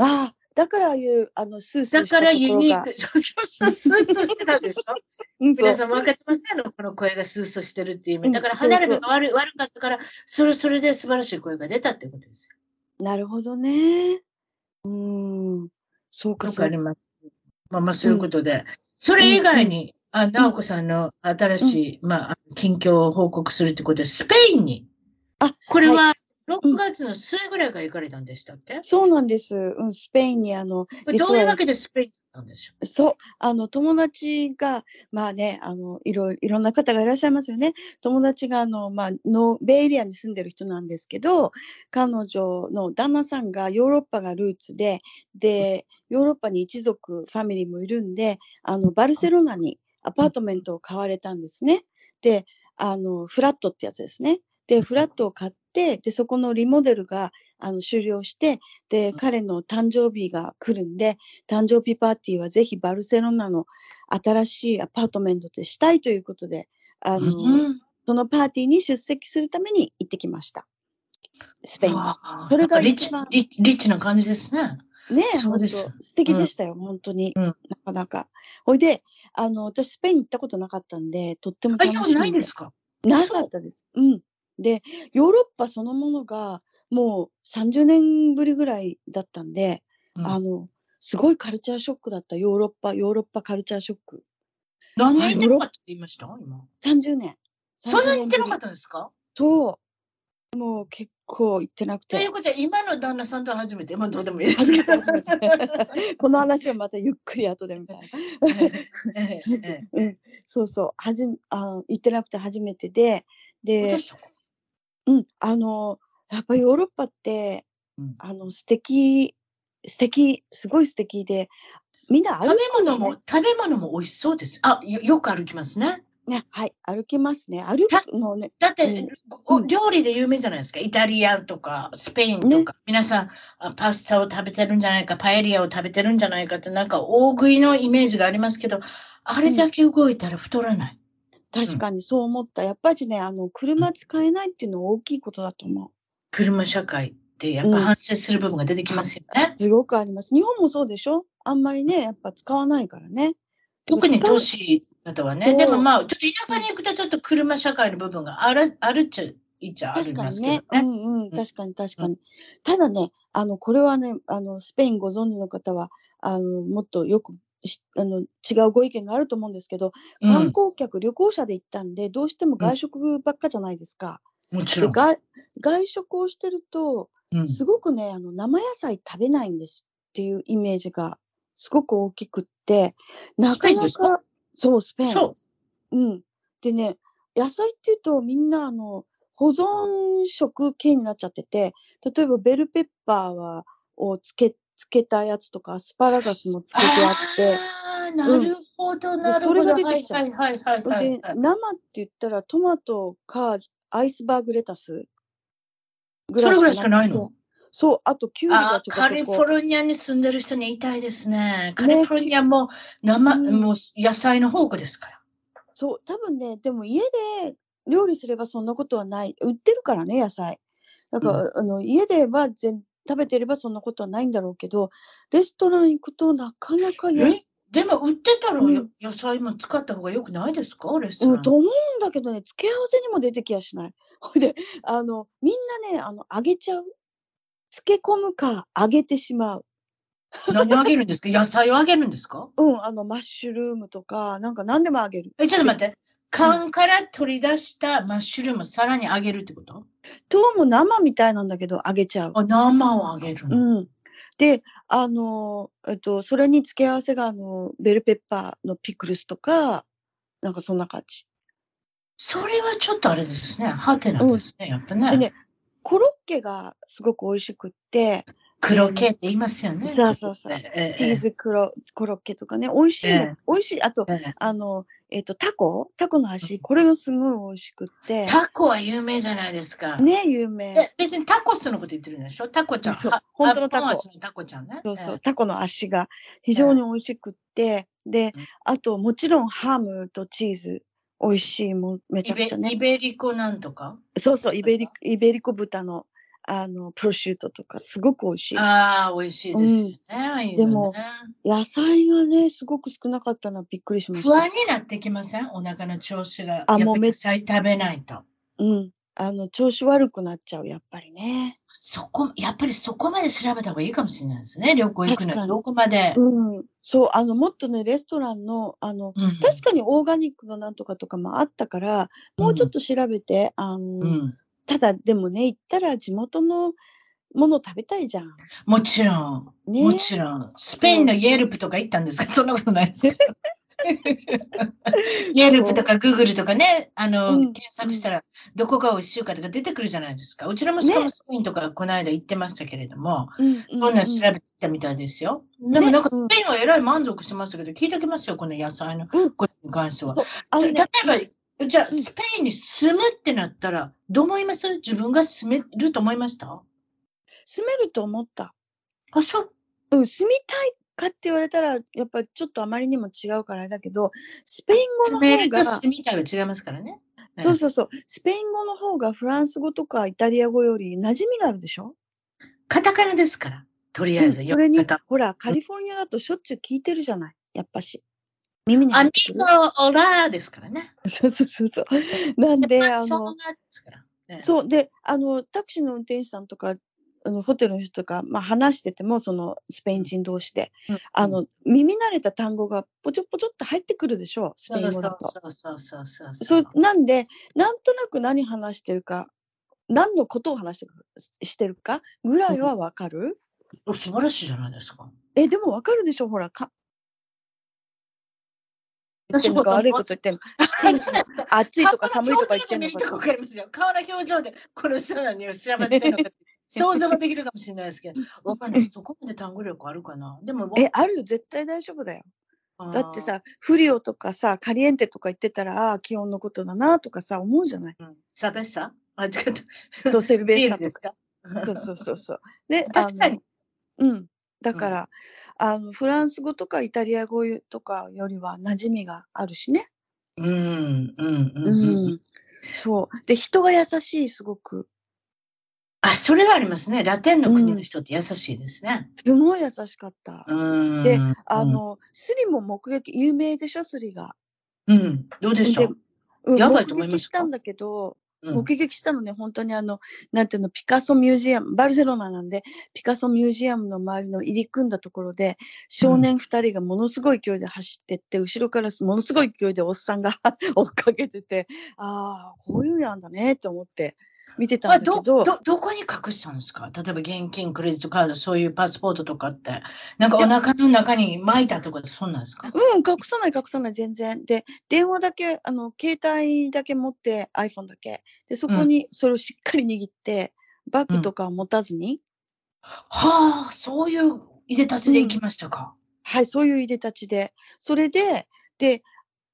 Speaker 2: ああ、だからああいう、あの、スース
Speaker 1: ーだからユニーク、そうそうスースーしてたでしょ？皆さん分かってませんのこの声がスースーしてるっていう意味。だから歯並びが悪悪かったから、それそれで素晴らしい声が出たってことです
Speaker 2: よ。なるほどね。うん。そうか、
Speaker 1: そうか。あります。まあまあ、そういうことで。うん、それ以外に、うん、あ、直子さんの新しい、うん、まあ、近況を報告するってことで、スペインに？あ、これは、6月の末ぐらいから行かれたんでしたっけ、
Speaker 2: そうなんです。うん、スペインにあの、
Speaker 1: どういうわけでスペイン？なんでしょ
Speaker 2: うそう、あの、友達が、まあね、あの、いろいろんな方がいらっしゃいますよね。友達が、あの、まあ、の、ベイエリアに住んでる人なんですけど、彼女の旦那さんがヨーロッパがルーツで、で、ヨーロッパに一族、ファミリーもいるんで、あの、バルセロナにアパートメントを買われたんですね。で、あの、フラットってやつですね。で、フラットを買って、で、そこのリモデルがあの終了して、で、彼の誕生日が来るんで、誕生日パーティーはぜひバルセロナの新しいアパートメントでしたいということで、あの、うん、そのパーティーに出席するために行ってきました。スペイン
Speaker 1: それがリッチリッチな感じですね。
Speaker 2: ねえ、そうです。素敵でしたよ、うん、本当に、うん。なかなか。ほいで、あの、私、スペイン行ったことなかったんで、とっても楽し
Speaker 1: みないですか？
Speaker 2: なかったです。うん。で、ヨーロッパそのものが、もう30年ぶりぐらいだったんで、うん、あの、すごいカルチャーショックだった、ヨーロッパ、ヨーロッパカルチャーショック。
Speaker 1: 何年行ってなかったって言いました？今。
Speaker 2: 30年。
Speaker 1: そんなに行ってなかったんですか？
Speaker 2: そう。もう結構行ってなくて。
Speaker 1: ということで、今の旦那さんとは初めて、まあどうでもいい
Speaker 2: ですけど。この話はまたゆっくり後でみたいな。そうそう、はじあ行ってなくて初めてで、で、うん、あの、やっぱヨーロッパって、うん。あの、素敵素敵すごい素敵で、みんな
Speaker 1: 歩食べ物も食べ物も美味しそうです。あ、よよく歩きますね。
Speaker 2: ね、はい、歩きますね。歩くのね。
Speaker 1: だって、うん、料理で有名じゃないですか。イタリアンとか、スペインとか、ね、皆さんパスタを食べてるんじゃないか、パエリアを食べてるんじゃないかって、なんか大食いのイメージがありますけど、あれだけ動いたら太らない。
Speaker 2: 確かにそう思った。やっぱりね、あの、車使えないっていうのは大きいことだと思う。
Speaker 1: 車社会ってやっぱ反省する部分が出てきますよね。
Speaker 2: すごくあります。日本もそうでしょ？あんまりね、やっぱ使わないからね。
Speaker 1: 特に都市だとはね。でもまあ、ちょっと田舎に行くとちょっと車社会の部分がある、あるっちゃ、いっちゃありますけどね。確かにね。うんうん、確かに確かに。
Speaker 2: ただね、あの、これはね、あの、スペインご存知の方は、あの、もっとよくあの違うご意見があると思うんですけど、観光客、旅行者で行ったんで、どうしても外食ばっかじゃないですか。
Speaker 1: もちろん。
Speaker 2: 外外食をしてると、すごくね、あの生野菜食べないんですっていうイメージがすごく大きくって、なかなか、そう、スペイン。
Speaker 1: そう。
Speaker 2: うん。でね、野菜っていうとみんなあの保存食系になっちゃってて、例えばベルペッパーはをつけつけたやつとか、アスパラガスもつけてあって。
Speaker 1: あなるほど、なるほど。それが出てきちゃう。はいはいはいはい、
Speaker 2: で、生って言ったらトマトかアイスバーグレタス？
Speaker 1: ぐそれぐらいしかないの？
Speaker 2: そう、あとキュウリが
Speaker 1: ちょカリフォルニアに住んでる人に言いたいですね。カリフォルニアも生、ね、もう野菜の宝庫ですから。
Speaker 2: そう、多分ね、でも家で料理すればそんなことはない。売ってるからね、野菜。だから、うん、あの家では全食べてればそんなことはないんだろうけど、レストラン行くとなかなか
Speaker 1: え？でも売ってたら、うん、野菜も使った方がよくないですか？レストラン。うん、
Speaker 2: と思うんだけどね、付け合わせにも出てきやしない。[laughs] ほいで、あの、みんなね、あの、揚げちゃう。漬け込むか、揚げてしまう。
Speaker 1: 何揚げるんですか？[laughs] 野菜を揚げるんですか？
Speaker 2: うん、あの、マッシュルームとか、なんか何でも揚げる。
Speaker 1: え、ちょっと待って。缶から取り出したマッシュルームさらに揚げるってこと？
Speaker 2: とも生みたいなんだけど揚げちゃう。
Speaker 1: あ生を揚げる
Speaker 2: うん。で、あの、えっと、それに付け合わせが、あの、ベルペッパーのピクルスとか、なんかそんな感じ。
Speaker 1: それはちょっとあれですね。ハテナですね、やっぱね。
Speaker 2: でね、コロッケがすごく美味しくって、
Speaker 1: 黒系って言いますよね。
Speaker 2: そうそうそう。
Speaker 1: ええ
Speaker 2: チーズクロコロッケとかね、美味しい
Speaker 1: ええ。
Speaker 2: 美味しい。あと、
Speaker 1: ええ。
Speaker 2: あの、えっ、と、タコ？タコの足、これがすごい美味しくって、
Speaker 1: タコは有名じゃないですか。
Speaker 2: ね、有名。
Speaker 1: え別にタコスのこと言ってるんでしょ？タコちゃん。
Speaker 2: そう。
Speaker 1: は
Speaker 2: 本当のタコ。
Speaker 1: タコちゃんね。
Speaker 2: そうそう、
Speaker 1: え
Speaker 2: タコの足が非常に美味しくって、で
Speaker 1: うん、
Speaker 2: あと、もちろんハムとチーズ、美味しいもん、め
Speaker 1: え
Speaker 2: ちゃくちゃね。
Speaker 1: イ。ベイベリコなんとか？
Speaker 2: そうそう、イベリイベリコ豚の、あの、プロシュートとか、すごく美味しい。
Speaker 1: ああ、美味しいですよね。ああいうのね
Speaker 2: でも野菜がね、すごく少なかったのはびっくりしました
Speaker 1: 不安。になってきません？お腹の調子が。
Speaker 2: あもうめっちゃ
Speaker 1: 野菜食べないと。
Speaker 2: うん。あの、調子悪くなっちゃう、やっぱりね。
Speaker 1: そこ、やっぱりそこまで調べた方がいいかもしれないですね。旅行行くのどこまで。
Speaker 2: うん。そう、あの、もっとね、レストランの、あの、
Speaker 1: うん
Speaker 2: 確かにオーガニックのなんとかとかもあったから、もうちょっと調べて、あの、
Speaker 1: うん。
Speaker 2: ただでもね、行ったら地元のもの食べたいじゃん。
Speaker 1: もちろん。
Speaker 2: ね
Speaker 1: もちろん。スペインのイェルプとか行ったんですか？[laughs] そんなことないですか？[laughs] イェルプとかグーグルとかね、あの、
Speaker 2: うん
Speaker 1: 検索したらどこが美味しいかとか出てくるじゃないですか？うちの息子も
Speaker 2: ね
Speaker 1: スペインとかこの間行ってましたけれども、
Speaker 2: うん
Speaker 1: そんなん調
Speaker 2: べ
Speaker 1: べてきたみたいですよ。でもなんかスペインはえらい満足しましたけど、聞いておきますよ、この野菜の
Speaker 2: うん
Speaker 1: ことに関しては。
Speaker 2: そうね
Speaker 1: 例えば、じゃあ、
Speaker 2: うん
Speaker 1: スペインに住むってなったら、どう思います？自分が住めると思いました？
Speaker 2: 住めると思った。
Speaker 1: あ、そう。
Speaker 2: うん、住みたいかって言われたら、やっぱりちょっとあまりにも違うからあれだけど、スペイン語の
Speaker 1: 住めると
Speaker 2: 方が、
Speaker 1: 住みたいは違いますからね。
Speaker 2: そうそうそう、スペイン語の方がフランス語とかイタリア語より馴染みがあるでしょ？
Speaker 1: カタカナですから。とりあえず、
Speaker 2: うんそれにほら、カリフォルニアだとしょっちゅう聞いてるじゃない、やっぱし。耳に
Speaker 1: アミ。ゴオラーですからね。
Speaker 2: そうそうそうそう。なんで、あの。
Speaker 1: ね
Speaker 2: そう、で、あの、タクシーの運転手さんとか、あのホテルの人とか、まあ、話してても、そのスペイン人同士で、
Speaker 1: うん
Speaker 2: あの、耳慣れた単語がポチョポチョって入ってくるでしょう、スペイン語だと。
Speaker 1: そうそうそうそう
Speaker 2: そ
Speaker 1: そうう。
Speaker 2: なんで、なんとなく何話してるか、何のことを話してるしてるかぐらいはわかる、
Speaker 1: お素晴らしいじゃないですか。
Speaker 2: え、でもわかるでしょほら、か。言ってんのか悪いこと言ってんの。[laughs] 天気が暑いとか寒いとか言ってんの
Speaker 1: 顔の表情で見ると
Speaker 2: か。
Speaker 1: わかりますよ。顔の表情でこの人らに調べてるのかって想像はできるかもしれないですけど、わかんない。そこまで単語力あるかな？でも、
Speaker 2: え、あるよ、絶対大丈夫だよ。だって、さ、フリオとかさ、カリエンテとか言ってたら、ああー、気温のことだなとかさ、思うじゃない？
Speaker 1: うんサベッサあ、違った。
Speaker 2: そう、セルベッサとか。
Speaker 1: ルですか
Speaker 2: そうそうそうそう。で、
Speaker 1: 確かに。
Speaker 2: うん。だから、あの、フランス語とかイタリア語とかよりは馴染みがあるしね。
Speaker 1: うん、うん、うん。
Speaker 2: う
Speaker 1: うん
Speaker 2: ん。そう。で、人が優しい、すごく。
Speaker 1: あ、それはありますね。ラテンの国の人って優しいですね。
Speaker 2: すごい優しかった。
Speaker 1: うん。
Speaker 2: であ、の、スリも目撃、有名でしょ、スリが。
Speaker 1: うん。どうでしょ
Speaker 2: で
Speaker 1: う、
Speaker 2: うん、
Speaker 1: やばい
Speaker 2: 目
Speaker 1: と思いま
Speaker 2: したんだけど、
Speaker 1: うん
Speaker 2: 目撃したのね、本当にあの、なんていうの、ピカソミュージアム、バルセロナなんで、ピカソミュージアムの周りの入り組んだところで、少年2人がものすごい勢いで走ってって、後ろからものすごい勢いでおっさんが [laughs] 追っかけてて、ああ、こういうやんだねって思って。見てたんだけど、
Speaker 1: どどこに隠したんですか？例えば現金、クレジットカード、そういうパスポートとかって、なんかお腹の中に巻いたとか、そんなんですか？
Speaker 2: うん、隠さない、隠さない、全然。で、電話だけ、あの、携帯だけ持って、iPhone だけ。で、そこにそれをしっかり握って、バッグとかは持たずに、
Speaker 1: はあ、そういういでたちで行きましたか。
Speaker 2: はい、そういういでたちで。それで、で、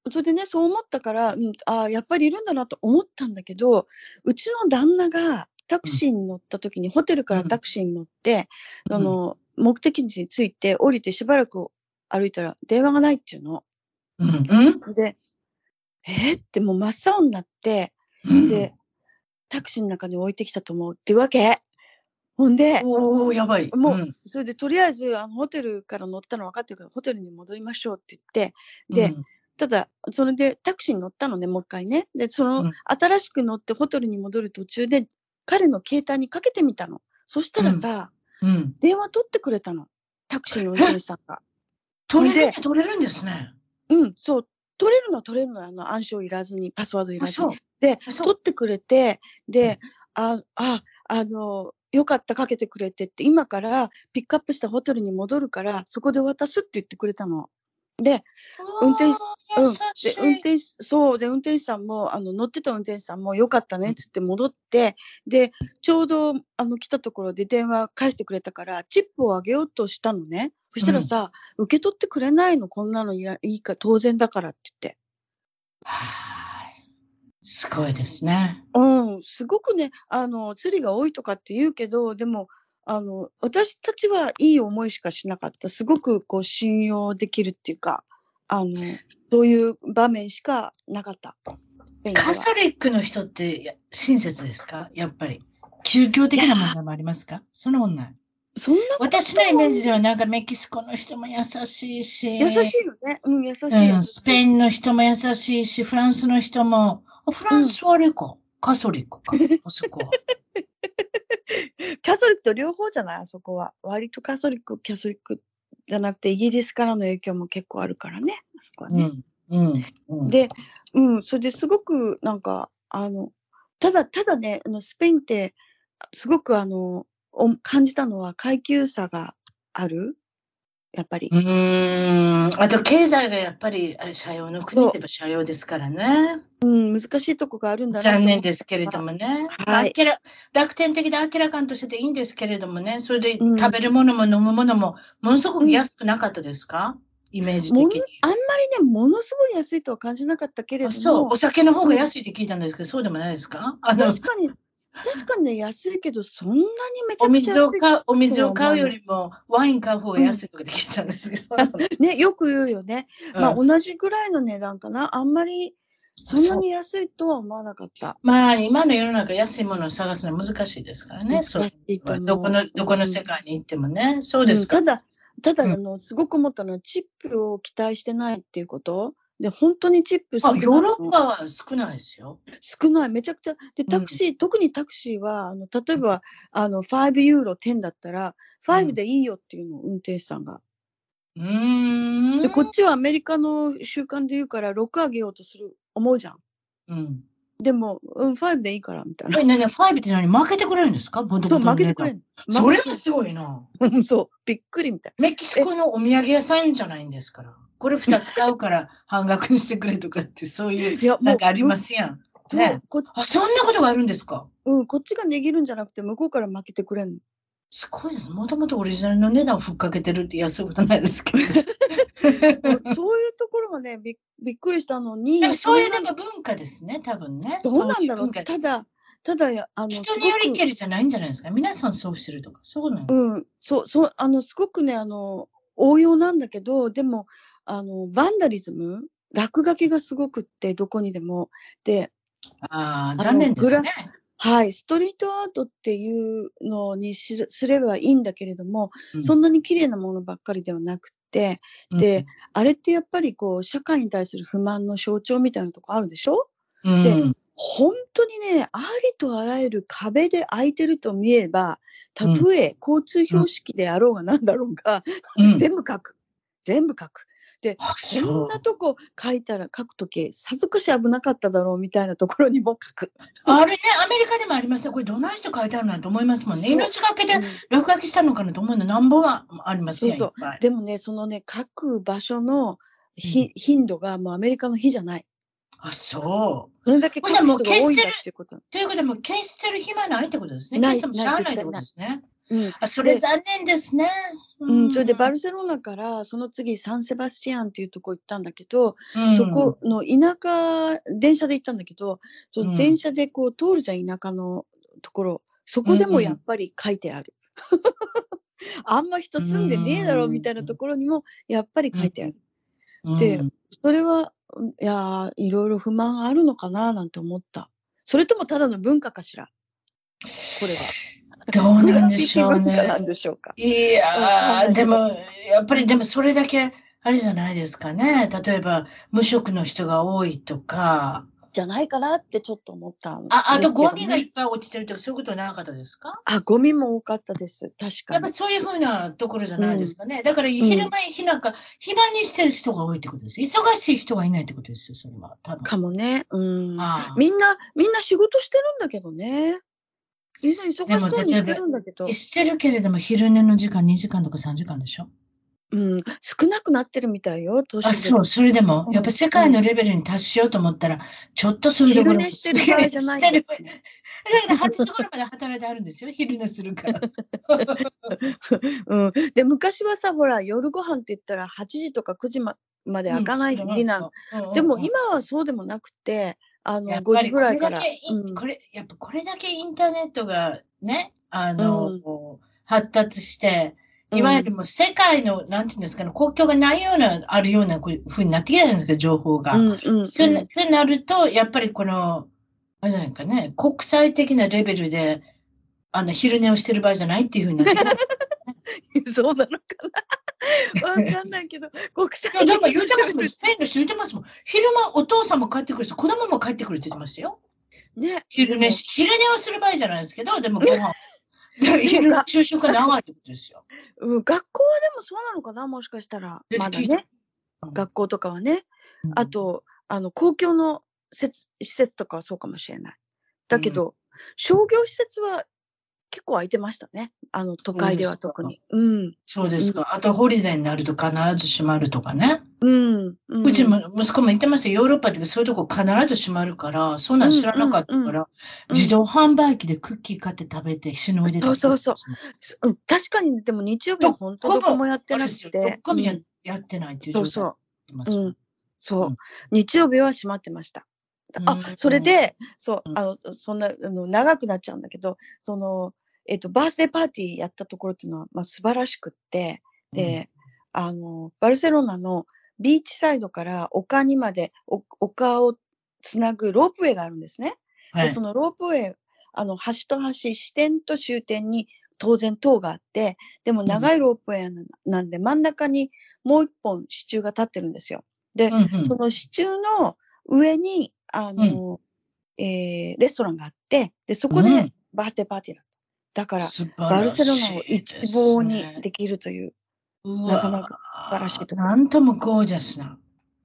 Speaker 2: それでね、そう思ったから、うん、ああ、やっぱりいるんだなと思ったんだけど、うちの旦那がタクシーに乗った時に、ホテルからタクシーに乗って、
Speaker 1: うん
Speaker 2: あの、目的地に着いて、降りてしばらく歩いたら電話がないっていうの。
Speaker 1: うん、うん
Speaker 2: で、えーってもう真っ青になって、
Speaker 1: うん。
Speaker 2: で、タクシーの中に置いてきたと思うっていうわけ。ほんで、
Speaker 1: おお、やばい。
Speaker 2: もうんそれでとりあえずあのホテルから乗ったの分かってるからホテルに戻りましょうって言ってで、
Speaker 1: うん
Speaker 2: ただそれでタクシーに乗ったのねもう一回ね。でその、
Speaker 1: うん。
Speaker 2: 新しく乗ってホテルに戻る途中で彼の携帯にかけてみたの。そしたらさ、
Speaker 1: うん。
Speaker 2: 電話取ってくれたの。タクシーの運転手さんが。
Speaker 1: 取れる取れるんですね。
Speaker 2: うんそう。取れるのは取れるのよ。あの暗証いらずにパスワードいらずに。で取ってくれてで、あああのよかったかけてくれてって今からピックアップしたホテルに戻るからそこで渡すって言ってくれたの。で運転手うん、で運転手そう。で運転手さんもあの乗ってた運転手さんもよかったねっつって戻ってでちょうどあの来たところで電話返してくれたからチップをあげようとしたのね。そしたらさ、受け取ってくれないのこんなのいらいいか当然だからって言って。
Speaker 1: はい。すごいですね。
Speaker 2: うん。すごくねあの釣りが多いとかって言うけどでもあの私たちはいい思いしかしなかったすごくこう信用できるっていうかあのそういう場面しかなかった。
Speaker 1: カソリックの人ってや親切ですか？やっぱり。宗教的な問題もありますか？そんなことない。
Speaker 2: そんな
Speaker 1: 私のイメージではなんかメキシコの人も優しいし、
Speaker 2: 優しいよね。うん、優しい。
Speaker 1: うん、スペインの人も優しいし、フランスの人も、あフランスはあれか、カソリックか、あそこは。[laughs]
Speaker 2: キャソリックと両方じゃない？あそこは。割とカソリック、キャソリックじゃなくて、イギリスからの影響も結構あるからね。あそこはね。
Speaker 1: うん、うん、うん。
Speaker 2: で、うん、それですごくなんか、あの、ただ、ただね、あのスペインって、すごくあの、お感じたのは階級差がある。やっぱり。
Speaker 1: うーん、あと経済がやっぱり、あれ、社用の国って言えば社用ですからね。
Speaker 2: うん、難しいとこがあるんだな
Speaker 1: 残念ですけれどもね。
Speaker 2: はい。
Speaker 1: 楽天的で明らかんとしてていいんですけれどもね、それで
Speaker 2: うん。
Speaker 1: 食べるものも飲むものもものすごく安くなかったですか、イメージ
Speaker 2: も
Speaker 1: 的に。
Speaker 2: のあんまりね、ものすごい安いとは感じなかったけれども、
Speaker 1: あそう、お酒の方が安いって聞いたんですけど、そうでもないですか？あの
Speaker 2: 確かに、確かにね、安いけど、そんなにめちゃ
Speaker 1: お
Speaker 2: くちゃ安い
Speaker 1: 水を買う、お水を買うよりもワイン買う方が安いとかで聞いたんですけど、そうなの
Speaker 2: ね、よく言うよね。[laughs] まあ、
Speaker 1: うん
Speaker 2: 同じぐらいの値段かな。あんまり、そんなに安いとは思わなかった。
Speaker 1: まあ、今の世の中安いものを探すのは難しいですからね。そう。どこの、どこの世界に行ってもね。そうですか。
Speaker 2: うんただ、ただ、
Speaker 1: うん
Speaker 2: あの、すごく思ったのは、チップを期待してないっていうこと。で、本当にチップ少
Speaker 1: あ、
Speaker 2: ない
Speaker 1: ヨーロッ
Speaker 2: の
Speaker 1: パは少ないですよ。
Speaker 2: 少ない、めちゃくちゃ。で、タクシー、特にタクシーは、あの、例えば、あの、5ユーロ10だったら、5でいいよっていうの、運転手さんが。
Speaker 1: うーん。
Speaker 2: で、こっちはアメリカの習慣で言うから、6あげようとする、思うじゃん。
Speaker 1: うん。
Speaker 2: でも、うん、5でいいから、みたいな。
Speaker 1: え、ねね、5って何？負けてくれるんですか？ボト
Speaker 2: そう、負けてくれんの。
Speaker 1: それ
Speaker 2: 負け
Speaker 1: はすごいな。[laughs]
Speaker 2: そう、びっくりみたい。
Speaker 1: メキシコのお土産屋さんじゃないんですから。これ2つ買うから [laughs] 半額にしてくれとかって、そういう、
Speaker 2: いや、
Speaker 1: なんかありますやん。ね
Speaker 2: こ
Speaker 1: あ、そんなことがあるんですか？
Speaker 2: うん、こっちが値切るんじゃなくて、向こうから負けてくれんの。
Speaker 1: すごいです。もともとオリジナルの値段をふっかけてるって、いや、そういうことないですけど。[laughs]
Speaker 2: そういうところがね、びっびっくりしたのに
Speaker 1: そういう
Speaker 2: の
Speaker 1: なんか文化ですね、多分ね。
Speaker 2: どうなんだろう。
Speaker 1: そい文化
Speaker 2: ただ、ただや、あの、
Speaker 1: 人によりけりじゃないんじゃないですか？皆さんそうしてるとか。そうなの。
Speaker 2: うん、そう、そう、あの、すごくね、あの、応用なんだけど、でも、あの、バンダリズム、落書きがすごくって、どこにでも。で、
Speaker 1: ああ、
Speaker 2: の
Speaker 1: 残念ですね。
Speaker 2: はい、ストリートアートっていうのにしすればいいんだけれども、
Speaker 1: うん。
Speaker 2: そんなに綺麗なものばっかりではなくて、で、あれってやっぱりこう、社会に対する不満の象徴みたいなとこあるでしょ？
Speaker 1: うん、
Speaker 2: で
Speaker 1: うん。
Speaker 2: 本当にね、ありとあらゆる壁で開いてると見えば、たとえ交通標識であろうがなんだろうが、
Speaker 1: うん。
Speaker 2: 全部書く。全部書く。で、
Speaker 1: あ
Speaker 2: こ
Speaker 1: そう
Speaker 2: んなとこ書いたら書くとき、さぞかし危なかっただろうみたいなところにも書く。[laughs]
Speaker 1: あれね、アメリカでもありますね。これどないして書いてあるなんて思いますもんね。
Speaker 2: そう
Speaker 1: 命がけで
Speaker 2: うん
Speaker 1: 落書きしたのかなと思うの何本はありますよ。
Speaker 2: そう
Speaker 1: いっぱい
Speaker 2: でもね、そのね、書く場所のひ、頻度がもうアメリカの日じゃない。
Speaker 1: あ、そう。
Speaker 2: それだけ書く人が多いんだっていうこと。
Speaker 1: ということで、もう消してる暇ないってことですね。
Speaker 2: ない
Speaker 1: 消しても知らないってことですね。
Speaker 2: うん。
Speaker 1: あ、それ
Speaker 2: で
Speaker 1: 残念ですね。
Speaker 2: うん、それでバ
Speaker 1: ル、
Speaker 2: ルセロナからその次サンセバスチアンっていうとこ行ったんだけど、
Speaker 1: うん
Speaker 2: そこの田舎電車で行ったんだけどそ
Speaker 1: うん
Speaker 2: の電車でこう通るじゃん田舎のところそこでもやっぱり書いてある。[laughs] あんま人住んでねえだろみたいなところにもやっぱり書いてある。で
Speaker 1: うん
Speaker 2: それはうんいやーいろいろ不満あるのかななんて思った。それともただの文化かしら？これは。
Speaker 1: どうなんでしょう
Speaker 2: 文化な
Speaker 1: ね。
Speaker 2: んでしょうか。
Speaker 1: いやでも、やっぱりでもそれだけ、あれじゃないですかね。例えば、無職の人が多いとか、
Speaker 2: じゃないかなってちょっと思ったん
Speaker 1: ああと
Speaker 2: ですけど
Speaker 1: ゴミがい
Speaker 2: ね
Speaker 1: っぱい落ちてるとか、そういうことなかったですか？
Speaker 2: あ、ゴミも多かったです。確
Speaker 1: や
Speaker 2: かに
Speaker 1: っぱり。そういうふうなところじゃないですかね。だから昼間、日なんか、暇にしてる人が多いってことです。忙しい人がいないってことですよ、それは。多分。
Speaker 2: かもね。うん。
Speaker 1: ああ
Speaker 2: みんな、みんな仕事してるんだけどね。みんな忙しそうにしてるんだけど。
Speaker 1: してるけれども、昼寝の時間2時間とか3時間でしょ？
Speaker 2: うん、少なくなってるみたいよ、
Speaker 1: あ、そう、それでも、やっぱ世界のレベルに達しようと思ったら、ちょっとそういうところ
Speaker 2: 昼寝してる場合じゃない。だか
Speaker 1: ら8時頃まで働いてあるんですよ、昼寝するから。[laughs]
Speaker 2: うん、で、昔はさ、ほら、夜ご飯って言ったら8時とか9時ままで開かないディナー。でも今はそうでもなくて、あの、5時ぐらいから。
Speaker 1: これ、やっぱこれだけインターネットがね、あの、発達して、いわゆるもう世界の、なんていうんですかね、国境がないような、あるようなふうになってきたんですか、情報が。うんうんそうなると、やっぱりこの、あれじゃないかね、国際的なレベルで、あの、昼寝をしてる場合じゃないっていうふうになって
Speaker 2: き [laughs] そうなのかな。[laughs] わかんないけど、国際
Speaker 1: 的な。でも言うてますもん、スペインの人言うてますもん。昼間お父さんも帰ってくるし、子供も帰ってくるって言ってますよ。ね。昼寝、昼寝をする場合じゃないですけど、でもご飯。昼、昼食が長いってことですよ。
Speaker 2: うん、学校はでもそうなのかな、もしかしたら。まだね。学校とかはね。あと、あの、公共の施設とかはそうかもしれない。だけど、うん、商業施設は結構空いてましたね。あの、都会では特に。
Speaker 1: うん。そうですか。あと、ホリデーになると必ず閉まるとかね。
Speaker 2: うん。
Speaker 1: うちも、息子も言ってましたヨーロッパってそういうとこ必ず閉まるから、そんなん知らなかったから、自動販売機でクッキー買って食べて、死ぬ上で
Speaker 2: そうそうそう。うん、確かに、でも日曜日は本当どこもやってなくて。ど
Speaker 1: こもや,、やってないっていう状態
Speaker 2: そうそう。うん。そう。日曜日は閉まってました。あ、それで、そう、あの、そんな、あの、長くなっちゃうんだけど、その、えっ、と、バースデーパーティーやったところっていうのは、まあ、素晴らしくって、で、うん、あの、バルセロナのビーチサイドから丘にまで、丘をつなぐロープウェイがあるんですね。はい、でそのロープウェイ、あの、端と端、支点と終点に当然塔があって、でも長いロープウェイなんで、真ん中にもう一本支柱が立ってるんですよ。で、うんうん、その支柱の上に、あの、うん、えー、レストランがあって、で、そこでバースデーパーティーだった。だから、バルセロナを一望にできるという、なかなか素晴らしいと。
Speaker 1: なんともゴージャスな。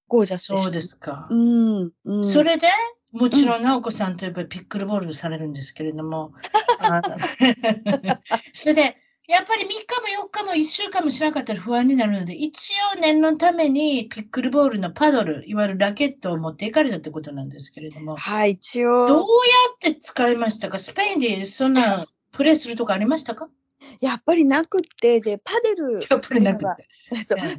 Speaker 2: ゴージャス。
Speaker 1: そうですか。
Speaker 2: うん。うん、
Speaker 1: それで、もちろん、直子さんといえばピックルボールされるんですけれども、[laughs] それで、やっぱり3日も4日も1週間もしなかったら不安になるので、一応念のためにピックルボールのパドル、いわゆるラケットを持っていかれたってことなんですけれども、
Speaker 2: はい、一応。
Speaker 1: どうやって使いましたか？スペインでそんなプレイするとかありましたか？
Speaker 2: やっぱりなくて、で、パデル。[laughs]
Speaker 1: やっぱりなくて。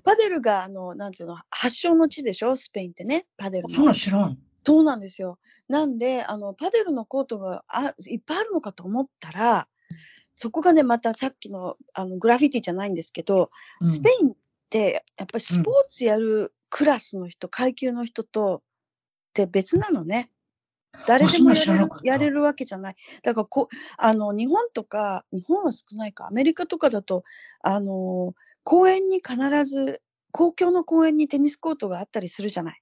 Speaker 2: パデルが、あの、なんていうの、発祥の地でしょ？スペインってね、パデルの。
Speaker 1: そうなん知らん。
Speaker 2: そうなんですよ。なんで、あの、パデルのコートがあいっぱいあるのかと思ったら、そこがね、またさっきのあのグラフィティじゃないんですけど、うん、スペインってやっぱりスポーツやるクラスの人、うん、階級の人とって別なのね。誰でもやれるやれるわけじゃない。だからこあの日本とか、日本は少ないか、アメリカとかだと、あの公園に必ず、公共の公園にテニスコートがあったりするじゃない。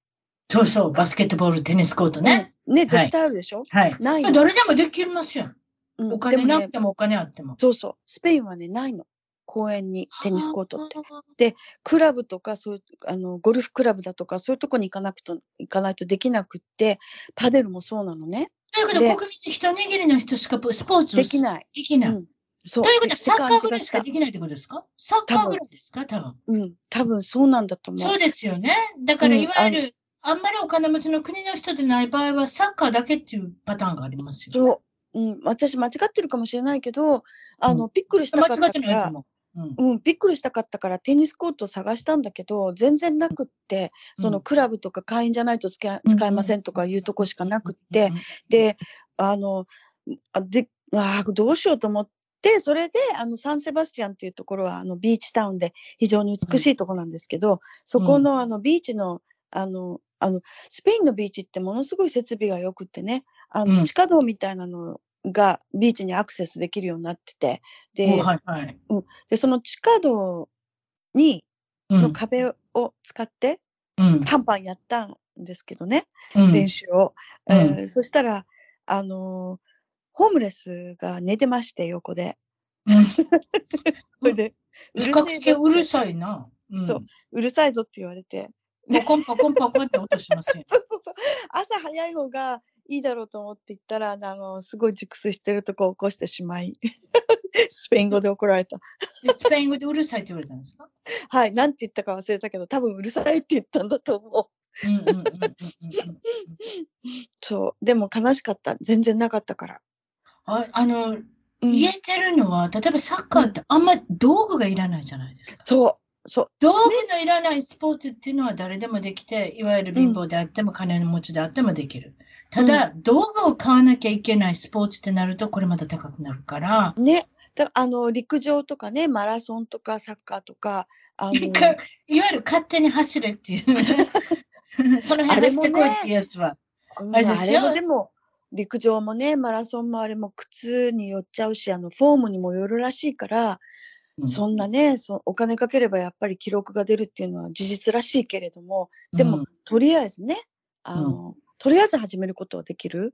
Speaker 1: そうそう、バスケットボール、テニスコートね。
Speaker 2: ね、ね絶対あるでしょ？
Speaker 1: はい。ない。誰でもできますよ。うん、お金なくてもお金あっても。
Speaker 2: そうそう。スペインはね、ないの。公園にテニスコートって。で、クラブとか、そういう、あの、ゴルフクラブだとか、そういうとこに行かなくと、行かないとできなくって、パデルもそうなのね。
Speaker 1: ということは、国民一握りの人しかスポーツ
Speaker 2: できない。
Speaker 1: できない。うんそうということは、サッカーぐらいしかできないってことですか？サッカーぐらいですか？多分。
Speaker 2: うん、多分そうなんだと思う。
Speaker 1: そうですよね。だから、いわゆる、うんあ、あんまりお金持ちの国の人でない場合は、サッカーだけっていうパターンがありますよ、
Speaker 2: ね。そう。うん、私間違ってるかもしれないけど、あの、びっくりしたかったから、うん、びっくりしたかったからテニスコートを探したんだけど全然なくって、そのクラブとか会員じゃないと使え使えませんとかいうとこしかなくって、であのあであどうしようと思ってそれであのサンセバスチャンっていうところはあのビーチタウンで非常に美しいとこなん。ですけど、そこのあのビーチのあのあのスペインのビーチってものすごい設備が良くってねあの、地下道みたいなのがビーチにアクセスできるようになってて、で、はいはい。うん、でその地下道に、の壁を使って、うん、パンパンやったんですけどね、うん、練習を、えー、そしたら、あのー、ホームレスが寝てまして、横で。[laughs]
Speaker 1: それで、うるうるさいな。
Speaker 2: そう、うるさいぞって言われて。
Speaker 1: ポコンポコンポコンって音しますよ。[laughs]
Speaker 2: そうそうそう。朝早い方がいいだろうと思って行ったら、あの、すごい熟睡してるとこを起こしてしまい。[laughs] スペイン語で怒られた。
Speaker 1: でスペイン語でうるさいって言われたんですか？[laughs]
Speaker 2: はい、なんて言ったか忘れたけど、多分うるさいって言ったんだと思う。そう、でも悲しかった。全然なかったから。
Speaker 1: ああの、
Speaker 2: うん
Speaker 1: 言えてるのは、例えばサッカーってあんまり道具がいらないじゃないですか。
Speaker 2: そう、そう、
Speaker 1: 道具のいらないスポーツっていうのは誰でもできて、いわゆる貧乏であっても金の持ちであってもできる。ただ、道具を買わなきゃいけないスポーツってなると、これまた高くなるから、
Speaker 2: ね。だあの陸上とかね、マラソンとかサッカーとか、あの
Speaker 1: かいわゆる勝手に走れっていう、[laughs] その辺走ってこいっていうやつは。
Speaker 2: うん
Speaker 1: あれですよ
Speaker 2: でも陸上もね、マラソンもあれも靴によっちゃうし、あのフォームにもよるらしいから、
Speaker 1: うん
Speaker 2: そんなねそ、お金かければやっぱり記録が出るっていうのは事実らしいけれども、でも、
Speaker 1: うん。
Speaker 2: とりあえずね、あの、とりあえず始めることはできる？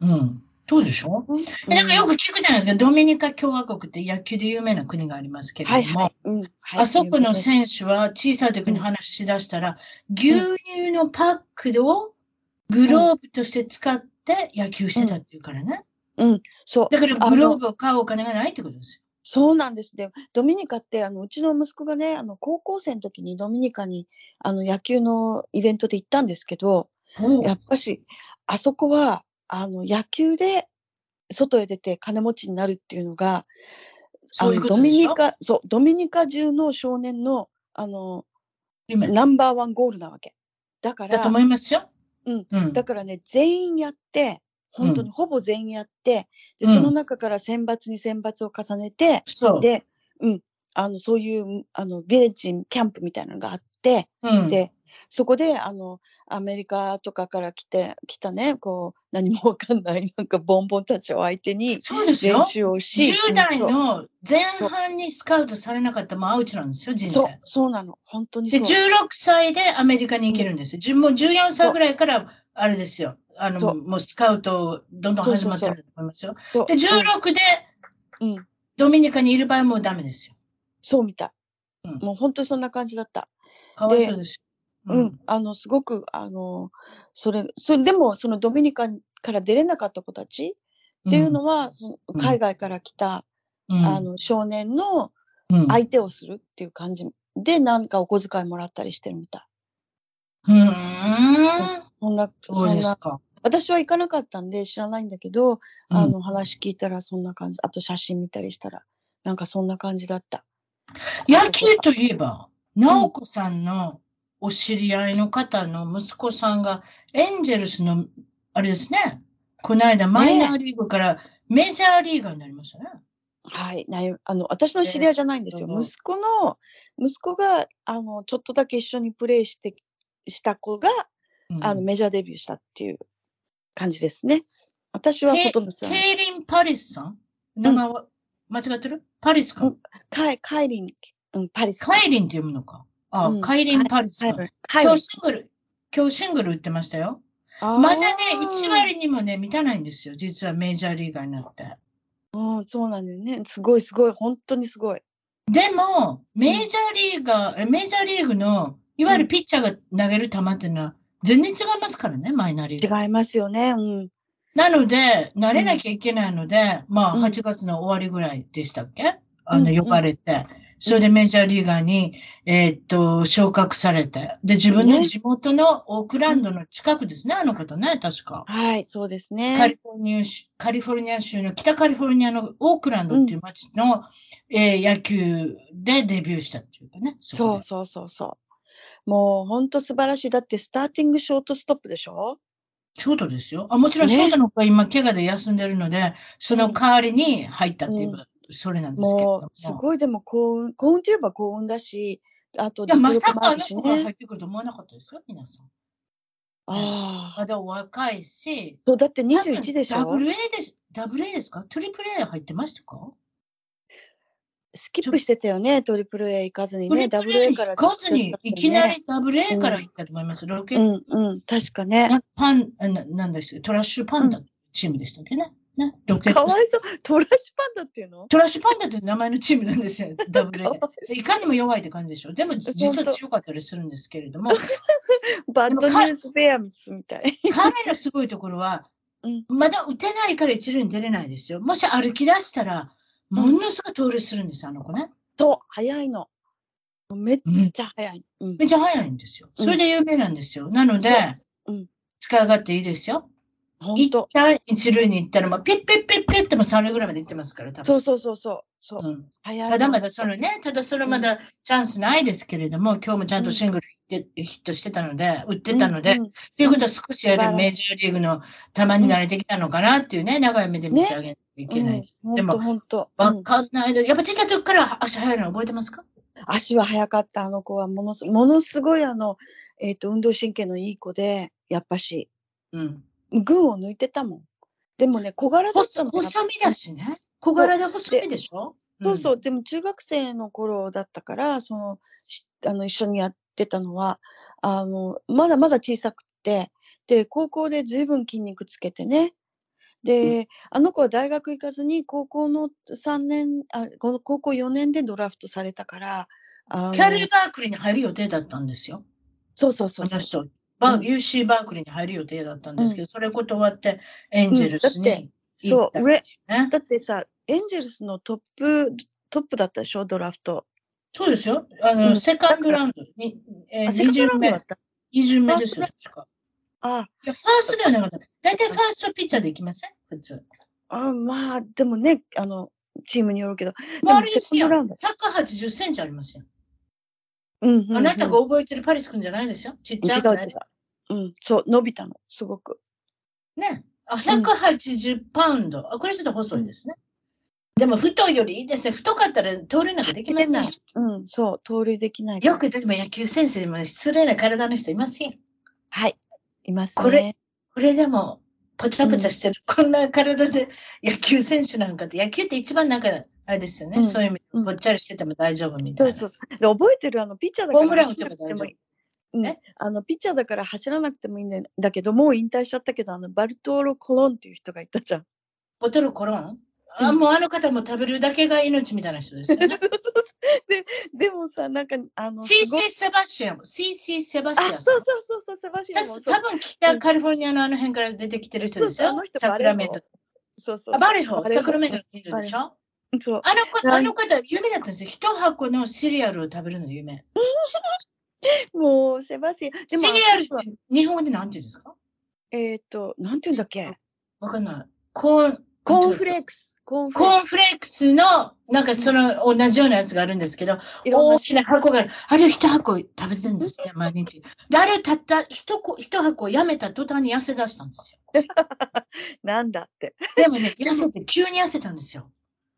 Speaker 1: うん。そうでしょ？
Speaker 2: うん。
Speaker 1: でなんかよく聞くじゃないですか、ドミニカ共和国って野球で有名な国がありますけれども、
Speaker 2: はいはい。うん。はい。
Speaker 1: あそこの
Speaker 2: ね
Speaker 1: 選手は小さい時に話し出したら、牛乳のパックをグローブとして使って野球してたっていうからね。
Speaker 2: そう。
Speaker 1: だからグローブを買うお金がないってことです
Speaker 2: そうなんです。で、ドミニカって、あの、うちの息子がね、あの、高校生の時にドミニカに、あの、野球のイベントで行ったんですけど、
Speaker 1: よ。
Speaker 2: やっぱし、あそこは、あの、野球で外へ出て金持ちになるっていうのが、あの、ドミニカ、そう、ドミニカ中の少年の、あの、
Speaker 1: 夢
Speaker 2: ナンバーワンゴールなわけ。だから
Speaker 1: だと、思いますよ。
Speaker 2: うん
Speaker 1: うん。
Speaker 2: だからね、全員やって、本当にほぼ全員やって、で、
Speaker 1: うん
Speaker 2: その中から選抜に選抜を重ねて、
Speaker 1: そう。
Speaker 2: で、うん、あの、そういう、あの、ビレッジキャンプみたいなのがあって、
Speaker 1: うん、
Speaker 2: で、そこで、あの、アメリカとかから来て、来たね、こう、何もわかんない、なんか、ボンボンたちを相手に練。習をし、
Speaker 1: 10代
Speaker 2: うん
Speaker 1: の前半にスカウトされなかったらもうアウチなんですよ、人生
Speaker 2: そう。そうなの。本当に
Speaker 1: で、
Speaker 2: そう。
Speaker 1: 16歳でアメリカに行けるんですよ。じゅもう14歳ぐらいから、あれですよ。あの、
Speaker 2: そう
Speaker 1: もうスカウトどんどん始まってると思いますよ。
Speaker 2: そう
Speaker 1: で、16で
Speaker 2: うん、うん、
Speaker 1: ドミニカにいる場合はもうダメですよ。
Speaker 2: そうみたい。
Speaker 1: うん
Speaker 2: もう本当にそんな感じだった。
Speaker 1: かわいそうですよ。
Speaker 2: うん、あの、すごく、あの、それ、それでも、そのドミニカから出れなかった子たちっていうのは、その
Speaker 1: うん
Speaker 2: 海外から来た、
Speaker 1: うん、
Speaker 2: あの、少年の
Speaker 1: うん、
Speaker 2: 相手をするっていう感じで、なんかお小遣いもらったりしてるみたい。
Speaker 1: うーん。
Speaker 2: そんな、
Speaker 1: そ
Speaker 2: そな、
Speaker 1: うんですか。
Speaker 2: 私は行かなかったんで知らないんだけど、
Speaker 1: うん
Speaker 2: あの、話聞いたらそんな感じ、あと写真見たりしたら、なんかそんな感じだった。
Speaker 1: 野球といえば、直子さんのお知り合いの方の息子さんが、エンジェルスの、あれですね、この間マイナーリーグからメジャーリーガーになりましたね。
Speaker 2: はい、ないあの私の知り合いじゃないんですよ。
Speaker 1: そう
Speaker 2: 息子の息子があのちょっとだけ一緒にプレーしてした子が、
Speaker 1: うん
Speaker 2: あのメジャーデビューしたっていう感じですね。私はほとんど。
Speaker 1: ケイリン・パリスさん？名前は、間違ってる？パリスか、
Speaker 2: うんカイカイリン、うん、パリス。
Speaker 1: カイリンって読むのか。あ、
Speaker 2: うん
Speaker 1: カイリン・パリスさん。今日シングル、今日シングル売ってましたよ。まだね、1割にもね、満たないんですよ。実はメジャーリーガーになって。
Speaker 2: うん、そうなんだよね。すごいすごい、本当にすごい。
Speaker 1: でも、メジャーリーガー、えメジャーリーグの、いわゆるピッチャーが投げる球っていうのは、全然違いますからね、マイナーリーグ。
Speaker 2: 違いますよね。うん。
Speaker 1: なので、慣れなきゃいけないので、まあ、
Speaker 2: うん
Speaker 1: 8月の終わりぐらいでしたっけ？あの、
Speaker 2: うんうん
Speaker 1: 呼ばれて、それでメジャーリーガーに、えーっと、昇格されて、で、自分の
Speaker 2: ね
Speaker 1: 地元のオークランドの近くですね、あの方ね、確か。
Speaker 2: はい、そうです
Speaker 1: カ
Speaker 2: ね。
Speaker 1: リフォルニア州カリフォルニア州の北カリフォルニアのオークランドっていう町の、えー野球でデビューしたっていうかね。
Speaker 2: そうそうそうそう。もう本当素晴らしい。だってスターティングショートストップでしょ？
Speaker 1: ショートですよ。あもちろん
Speaker 2: ね
Speaker 1: ショートの子は今、怪我で休んでるので、その代わりに入ったっていう、
Speaker 2: うん
Speaker 1: それなんですけれど
Speaker 2: すごいでも幸運、幸運といえば幸運だし、あと
Speaker 1: いや、
Speaker 2: 実
Speaker 1: まさかあ
Speaker 2: 力もあるしね
Speaker 1: の子が入っ。てくると思わなかったですよ、皆さん。
Speaker 2: ああ。
Speaker 1: まだお若いし。
Speaker 2: そう、だって21でしょ？
Speaker 1: ダブル A です。ダブル A ですか？トリプル A 入ってましたか？
Speaker 2: スキップしてたよね、トリプル A 行かずにね、ダブル A
Speaker 1: に
Speaker 2: から
Speaker 1: 行かずに、いきな
Speaker 2: り。
Speaker 1: りダブル A から行ったと思います。ロケッ
Speaker 2: うんうん、確かね。
Speaker 1: なパン、あななんですトラッシュパンダチームでしたっけね？ね？ロケット
Speaker 2: かわいそう。トラッシュパンダっていうの？
Speaker 1: トラッシュパンダって名前のチームなんですよ、[laughs] ダブル A
Speaker 2: い
Speaker 1: かにも弱いって感じでしょ。でも実は強かったりするんですけれども、[laughs]
Speaker 2: バッドニュースベアミスみたい。
Speaker 1: 彼のすごいところは
Speaker 2: うん、
Speaker 1: まだ打てないから一塁に出れないですよ。もし歩き出したら、ものすごい盗塁するんです、あの子ね。
Speaker 2: そう、早いの。めっ
Speaker 1: うん
Speaker 2: ちゃ早い。うん。
Speaker 1: めっちゃ早いんですよ。それで有名なんですよ。なので、
Speaker 2: うん
Speaker 1: 使い勝手いいですよ。一。旦一塁に行ったら、もうピッピッピッピッっても三塁ぐらいまで行ってますから、多分。
Speaker 2: そうそうそうそう。そう。
Speaker 1: ただまだそのね、ただそれまだチャンスないですけれども、今日もちゃんとシングルヒットヒットしてたので、打ってたので、
Speaker 2: うんう
Speaker 1: いうことは少しやるメジャーリーグの球に慣れてきたのかなっていうね、長い目で見てあげないけない。
Speaker 2: うん、
Speaker 1: でも
Speaker 2: ほんとほんと。
Speaker 1: わ
Speaker 2: うん。
Speaker 1: かんない。で、やっぱちっちゃい時から足速いの覚えてますか？
Speaker 2: 足は速かったあの子はものすものすごいあの、えっと運動神経のいい子でやっぱし。
Speaker 1: うん。
Speaker 2: 群を抜いてたもん。でもね小柄だった
Speaker 1: 細
Speaker 2: の
Speaker 1: 細身だしね。小柄で細身でしょ？
Speaker 2: そう。そう、でも中学生の頃だったからそのしあの一緒にやってたのはあのまだまだ小さくって。で高校でずいぶん筋肉つけてねで、あの子は大学行かずに高校の3年あこの高校4年でドラフトされたからあの
Speaker 1: キャリーバークリーに入る予定だったんですよ。
Speaker 2: そうそうそうそう。
Speaker 1: バ
Speaker 2: うん
Speaker 1: UC バークリーに入る予定だったんですけど、それ断ってエンジェルスに
Speaker 2: そう
Speaker 1: 行ったっていうね。
Speaker 2: だってさエンジェルスのトップトップだったでしょドラフト。
Speaker 1: そうですよ。あの、
Speaker 2: うん
Speaker 1: セカンドラウンドに、えー、
Speaker 2: あセカンド
Speaker 1: 2巡目
Speaker 2: ラウンドだっ、た。
Speaker 1: 2巡目ですよ、確か。
Speaker 2: あ
Speaker 1: いや、ファーストではなかった。大体ファーストピッチャーで行きません？普通。
Speaker 2: あまあでもねあのチームによるけど。
Speaker 1: 周りですよ。
Speaker 2: セカンドラウンド
Speaker 1: 180センチありますよ。
Speaker 2: うんうんうん
Speaker 1: あなたが覚えてるパリス君じゃないですよ。ちっちゃい、
Speaker 2: 違う違う。うん、そう、伸びたの、すごく。
Speaker 1: ね。あ、180パウンド。あ、これちょっと細いですね。でも太いよりいいですね。太かったら盗塁なんかできませんよ。
Speaker 2: うん、そう、盗塁できない。
Speaker 1: よくでも野球選手でも失礼な体の人いますよ。
Speaker 2: はい、いますね。
Speaker 1: これこれでも、ぽちゃぽちゃしてる、こんな体で野球選手なんかって、野球って一番なんか、あれですよね、
Speaker 2: うん
Speaker 1: そういう意味
Speaker 2: うん
Speaker 1: で、ぽっちゃりしてても大丈夫みたいな。
Speaker 2: そうそうそう。で、覚えてるあの、ピッチャーだから
Speaker 1: ホームラン打て
Speaker 2: 走ら
Speaker 1: ば大丈夫
Speaker 2: なくてもいい。うん
Speaker 1: え、
Speaker 2: あのピッチャーだから走らなくてもいいんだだけどもう引退しちゃったけどあのバルトーロ・コロンっていう人がいたじゃん。
Speaker 1: ボトルコロンあ、
Speaker 2: うん
Speaker 1: もうあの方も食べるだけが命みたいな人ですよね。[laughs]
Speaker 2: ででもさなんかあのすごい
Speaker 1: CC セバスチャン、CC セバスチャン
Speaker 2: あそうそうそうそうセバシアン
Speaker 1: 多分北カリフォルニアのあの辺から出てきてる人ですよ。
Speaker 2: そうそうあの人
Speaker 1: サクラメント。
Speaker 2: そうそう
Speaker 1: あバレホ、
Speaker 2: バレホ
Speaker 1: サクラメントの近所でしょ？
Speaker 2: そう。
Speaker 1: あのあの方、有名だったんですよ。一箱のシリアルを食べるの有名。[laughs]
Speaker 2: もうセバスチャン。
Speaker 1: シリアルって日本語で何て言うんですか？
Speaker 2: えっ、となんて言うんだっけ？
Speaker 1: わかんない。コーン、
Speaker 2: コーンフレークスコーンフレーク
Speaker 1: コーンフレークスの、なんかその同じようなやつがあるんですけど、大きな箱がある。あれを一箱食べてるんですって、毎日。で、あれをたった一個一箱やめた途端に痩せ出したんですよ。[laughs]
Speaker 2: なんだって。
Speaker 1: でもね、痩せて、急に痩せたんですよ。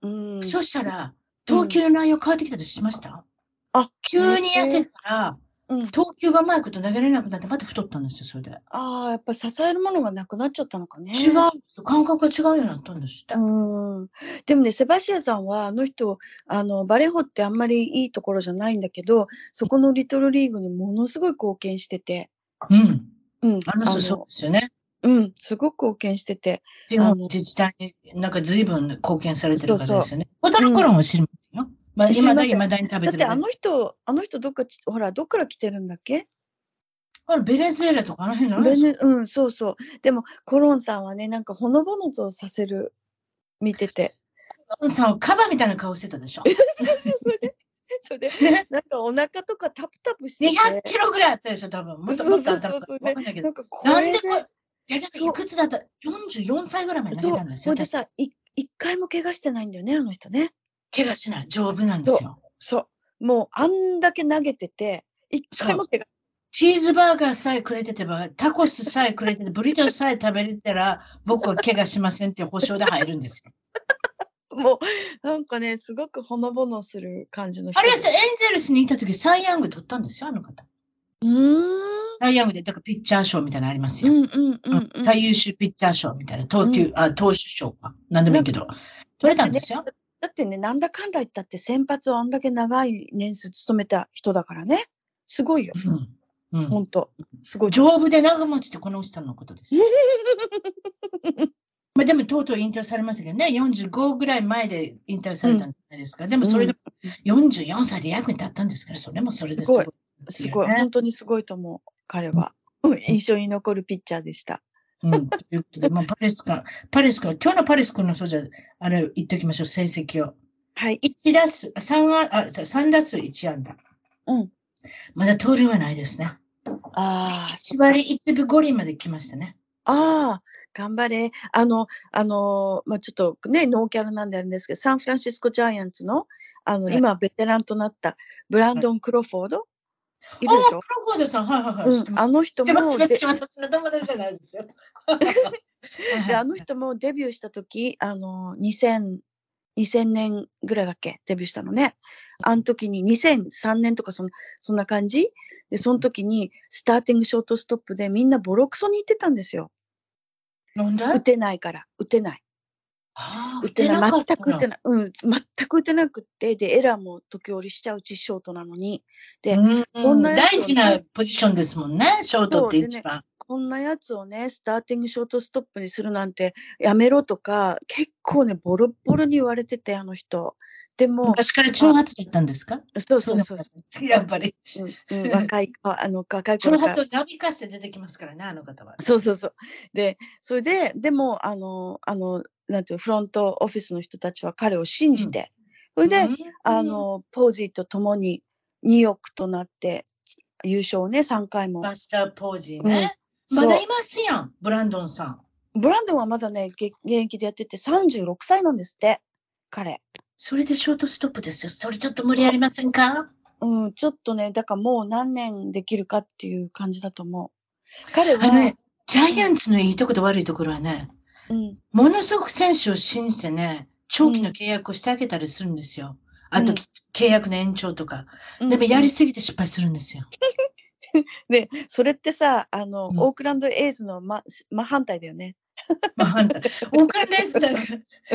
Speaker 2: うん
Speaker 1: そしたら、投球の内容変わってきたとしました、
Speaker 2: あ
Speaker 1: 急に痩せたら、
Speaker 2: うん、
Speaker 1: 投球がうまいこと投げれなくなって、また太ったんですよ、それで。
Speaker 2: ああやっぱ支えるものがなくなっちゃったのかね。
Speaker 1: 違うんですよ。感覚が違うようになったんですって。
Speaker 2: うんでもねセバシアさんはあの人あのバレーホってあんまりいいところじゃないんだけどそこのリトルリーグにものすごい貢献してて、
Speaker 1: うん。
Speaker 2: うん、
Speaker 1: あの人そうですよね。
Speaker 2: うん、すごく貢献してて
Speaker 1: 自治体になんか随分貢献されてる方ですよね。
Speaker 2: そう
Speaker 1: ボトルコロンは知りま。まあ、今だいまだに食べてる。
Speaker 2: だってあの人あの人どっかちほらどっから来てるんだっけ？
Speaker 1: あのベネズエラとかあの辺の
Speaker 2: ベネうんそうそうでもコロンさんはねなんかほのぼのとさせる見てて
Speaker 1: さん、カバみたいな顔してたでしょ？
Speaker 2: それでそれで [laughs]
Speaker 1: ね
Speaker 2: なんかお腹とかタプタプしてて
Speaker 1: 200キロぐらいあったでしょ、多分。もっともっとあったのか
Speaker 2: そうそうそう
Speaker 1: わかんないけど
Speaker 2: なん。かこれで
Speaker 1: なんでこれ、いや、いくつだった ?44 歳ぐらいまで投げたんですよ。
Speaker 2: ほんでさい一回も怪我してないんだよねあの人ね
Speaker 1: 怪我しない。丈夫なんですよ。
Speaker 2: そうもうあんだけ投げてて一回も怪我
Speaker 1: チーズバーガーさえくれててば、タコスさえくれてて、ブリトーさえ食べれたら、僕は怪我しませんって保証で入るんですよ。[laughs]
Speaker 2: もうなんかねすごくほのぼのする感じの人
Speaker 1: あれはさ、エンゼルスに行った時、サイ・ヤング取ったんですよ、あの方。
Speaker 2: うーん
Speaker 1: サイ・ヤングで、だからピッチャー賞みたいなのありますよ。
Speaker 2: うんうんうんうん
Speaker 1: 最優秀ピッチャー賞みたいな、投球、あ、投手賞か。なんでもいいけど。取れたんですよ。
Speaker 2: だってねなんだかんだ言ったって先発をあんだけ長い年数務めた人だからね。すごいよ。
Speaker 1: うん。うん。
Speaker 2: ほんとすごい。
Speaker 1: 丈夫で長持ちってこの人のことです。[laughs] まあでもとうとう引退されましたけどね、45ぐらい前で引退されたんじゃないですか。でもそれでも44歳で役に立ったんですから、それもそれですごい
Speaker 2: すごい。
Speaker 1: ね
Speaker 2: 本当にすごいと思う。彼は、うん。印象に残るピッチャーでした
Speaker 1: うん、ということで、まあ、パレスか、パレスか、今日のパレス君のそうじゃ、あれ言っておきましょう、成績を。
Speaker 2: はい。
Speaker 1: 1打数、3あ、あ、そう3打数1安打。
Speaker 2: うん。
Speaker 1: まだ盗塁はないですね。
Speaker 2: ああ、
Speaker 1: 1割1分5厘まで来ましたね。
Speaker 2: ああ、頑張れ。あの、あの、まあ、ちょっとね、ノーキャラなんであるんですけど、サンフランシスコジャイアンツの、あの、
Speaker 1: はい
Speaker 2: 今、ベテランとなったブランドン・クロフォード、いるでしょ？
Speaker 1: プロフォードさん、はいはいはい。
Speaker 2: うん、あの人も、で
Speaker 1: ってます。私の友達じゃないですよ。は [laughs] い
Speaker 2: で、
Speaker 1: はい
Speaker 2: あの人もデビューした時あの、2000、2000年ぐらいだっけ、デビューしたのね。あの時に2003年とかそんそんな感じ？で、その時にスターティングショートストップでみんなボロクソに言ってたんですよ。
Speaker 1: なんで？
Speaker 2: 打てないから、打てない。
Speaker 1: ああ
Speaker 2: 打てない。
Speaker 1: かった
Speaker 2: 全く打てない。うん、全く打てなくって、で、エラーも時折しちゃうし、ショートなのに。で
Speaker 1: うん
Speaker 2: こんなやつをね
Speaker 1: 大事なポジションですもんね、ショートって一番。
Speaker 2: こんなやつをね、スターティングショートストップにするなんてやめろとか、結構ね、ボロッボロに言われてて、あの人。でも、
Speaker 1: 昔から挑発だったんですか？
Speaker 2: そうそうそうそ
Speaker 1: やっぱり。
Speaker 2: う、うんうん、若い、ああの、若い
Speaker 1: 挑
Speaker 2: 頃から
Speaker 1: 発をなびかして出てきますからね、あの方は。
Speaker 2: そうそうそう。で、それで、でも、あの、あの、なんていうのフロントオフィスの人たちは彼を信じて、それで、
Speaker 1: うん
Speaker 2: あ、の、ポージーと共に2億となって優勝をね、3回も。
Speaker 1: バスター・ポージーね。まだいますやん、ブランドンさん。
Speaker 2: ブランドンはまだね、げ現役でやってて36歳なんですって、彼。
Speaker 1: それでショートストップですよ。それちょっと無理ありませんか？
Speaker 2: うん、ちょっとね、だからもう何年できるかっていう感じだと思う。彼は、
Speaker 1: ね、ジャイアンツのいいところと悪いところはね、
Speaker 2: うん、
Speaker 1: ものすごく選手を信じてね、長期の契約をしてあげたりするんですよ。あと、
Speaker 2: うん
Speaker 1: 契約の延長とか。
Speaker 2: うん
Speaker 1: でもやりすぎて失敗するんですよ。[laughs]
Speaker 2: で、それってさ、あの、
Speaker 1: うん
Speaker 2: オークランドエイズの真真反対だよね。
Speaker 1: まあ、反対。オークランドエースなんか、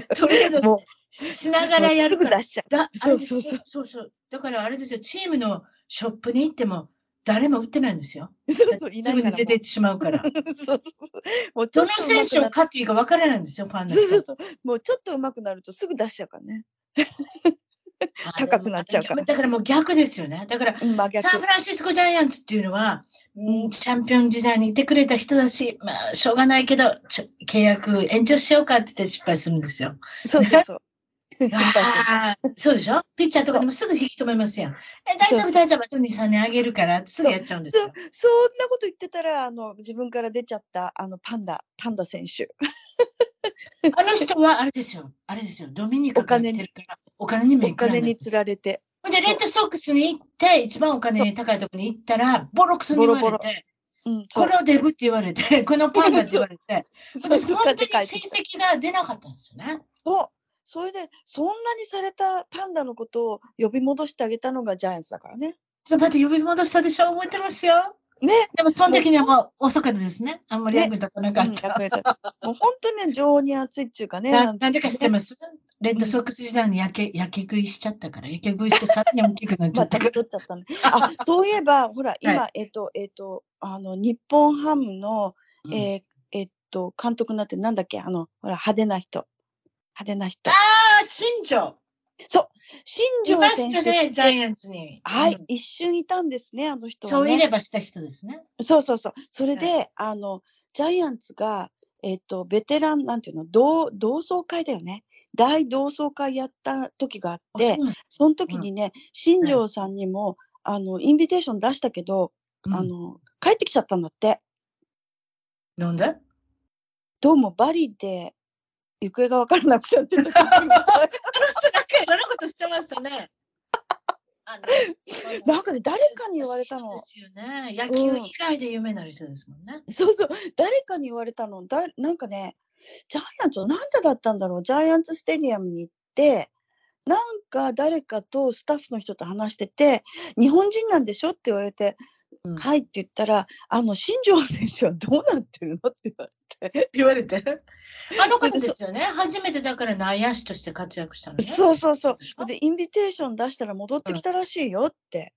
Speaker 1: [laughs] トレード
Speaker 2: も
Speaker 1: ししながらやるから。
Speaker 2: 出しちゃう。そうそうそう。
Speaker 1: そうそう。だからあれですよ、チームのショップに行っても誰も売ってないんですよ。
Speaker 2: そうそう、い
Speaker 1: すぐに出ていってしまうから。
Speaker 2: そうそう
Speaker 1: どの選手を買っていいか分からないんですよ、ファンの人。
Speaker 2: そうそう。もうちょっと上手くなるとすぐ出しちゃうからね。
Speaker 1: あ
Speaker 2: 高くなっちゃうから
Speaker 1: だからもう逆ですよね。だから、
Speaker 2: うん、
Speaker 1: サン。フランシスコジャイアンツっていうのは、うんチャンピオン時代にいてくれた人だし、まあ、しょうがないけど、契約延長しようかって言って失敗するんですよ。
Speaker 2: そうそうそう。失敗する。
Speaker 1: そうでしょ？ピッチャーとかでもすぐ引き止めますやん。え、大丈夫、大丈夫、あと2、3年あげるからすぐやっちゃうんです
Speaker 2: そ
Speaker 1: よ。
Speaker 2: そんなこと言ってたら、あの、自分から出ちゃった、あの、パンダ、パンダ選手。[laughs]
Speaker 1: あの人はあれですよ、あれですよ、ドミニカから来てるから、お金にも
Speaker 2: お金に釣られて。
Speaker 1: で、レッドソックスに行って、一番お金高いところに行ったら、ボロクソに言われて、
Speaker 2: ボロボうん、
Speaker 1: このデブって言われて、このパンダって言われて、
Speaker 2: そ [laughs] そう
Speaker 1: 本当に成績が出なかったんですよね。
Speaker 2: そう。それで、そんなにされたパンダのことを呼び戻してあげたのがジャイアンツだからね。
Speaker 1: ちょっと待って、呼び戻したでしょ覚えてますよ。
Speaker 2: ね。
Speaker 1: でも、その時にはもう遅かったですね。あんまり
Speaker 2: ね
Speaker 1: 役立たなか
Speaker 2: うん、
Speaker 1: った。
Speaker 2: 役に立ったもう本当にね、情に熱いっていうかね。
Speaker 1: ななんでか知って
Speaker 2: す
Speaker 1: ます？レッドソックス時代に焼け焼け食いしちゃったから、焼け食いしてさらに大きくなっちゃ
Speaker 2: ま
Speaker 1: ったから。
Speaker 2: た取っちゃったね。あ、そういえば、ほら、[laughs] 今、えっと、えっと、あの、日本ハムの、
Speaker 1: うん
Speaker 2: えーえっと、監督になってなんだっけ？あの、ほら、派手な人。派手な人
Speaker 1: あ。あ、新庄。
Speaker 2: 新
Speaker 1: いま
Speaker 2: 庄選手
Speaker 1: したね、ジャイアンツに。
Speaker 2: はい、
Speaker 1: うん
Speaker 2: 一瞬いたんですね、あの人は、
Speaker 1: そう
Speaker 2: ね。
Speaker 1: いればした人ですね。
Speaker 2: そうそうそう。それで、あの、ジャイアンツが、えっと、ベテラン、なんていうの、同同窓会だよね。大同窓会やった時があって、
Speaker 1: あそ
Speaker 2: の時にね、新庄さんにも、あの、インビテーション出したけど、
Speaker 1: うん
Speaker 2: あの、帰ってきちゃったんだって。
Speaker 1: なんで？
Speaker 2: どうもバリで行方が分からなくなってた
Speaker 1: なんかいろんなことしてましたね。[laughs]
Speaker 2: なんかね、誰かに言われたの。
Speaker 1: ですよね。野球以外で有名な人ですもんね。
Speaker 2: そうそう、誰かに言われたの。だなんかね、ジャイアンツのなんでだったんだろう。ジャイアンツスタジアムに行って、なんか誰かとスタッフの人と話してて、日本人なんでしょって言われて、
Speaker 1: うん
Speaker 2: はいって言ったら、あの、新庄選手はどうなってるのって言われて。
Speaker 1: 言われて。あの方
Speaker 2: で
Speaker 1: ですよね。初めてだから内野手として活躍したのね。
Speaker 2: そうそうそう
Speaker 1: で
Speaker 2: インビテーション出したら戻ってきたらしいよって。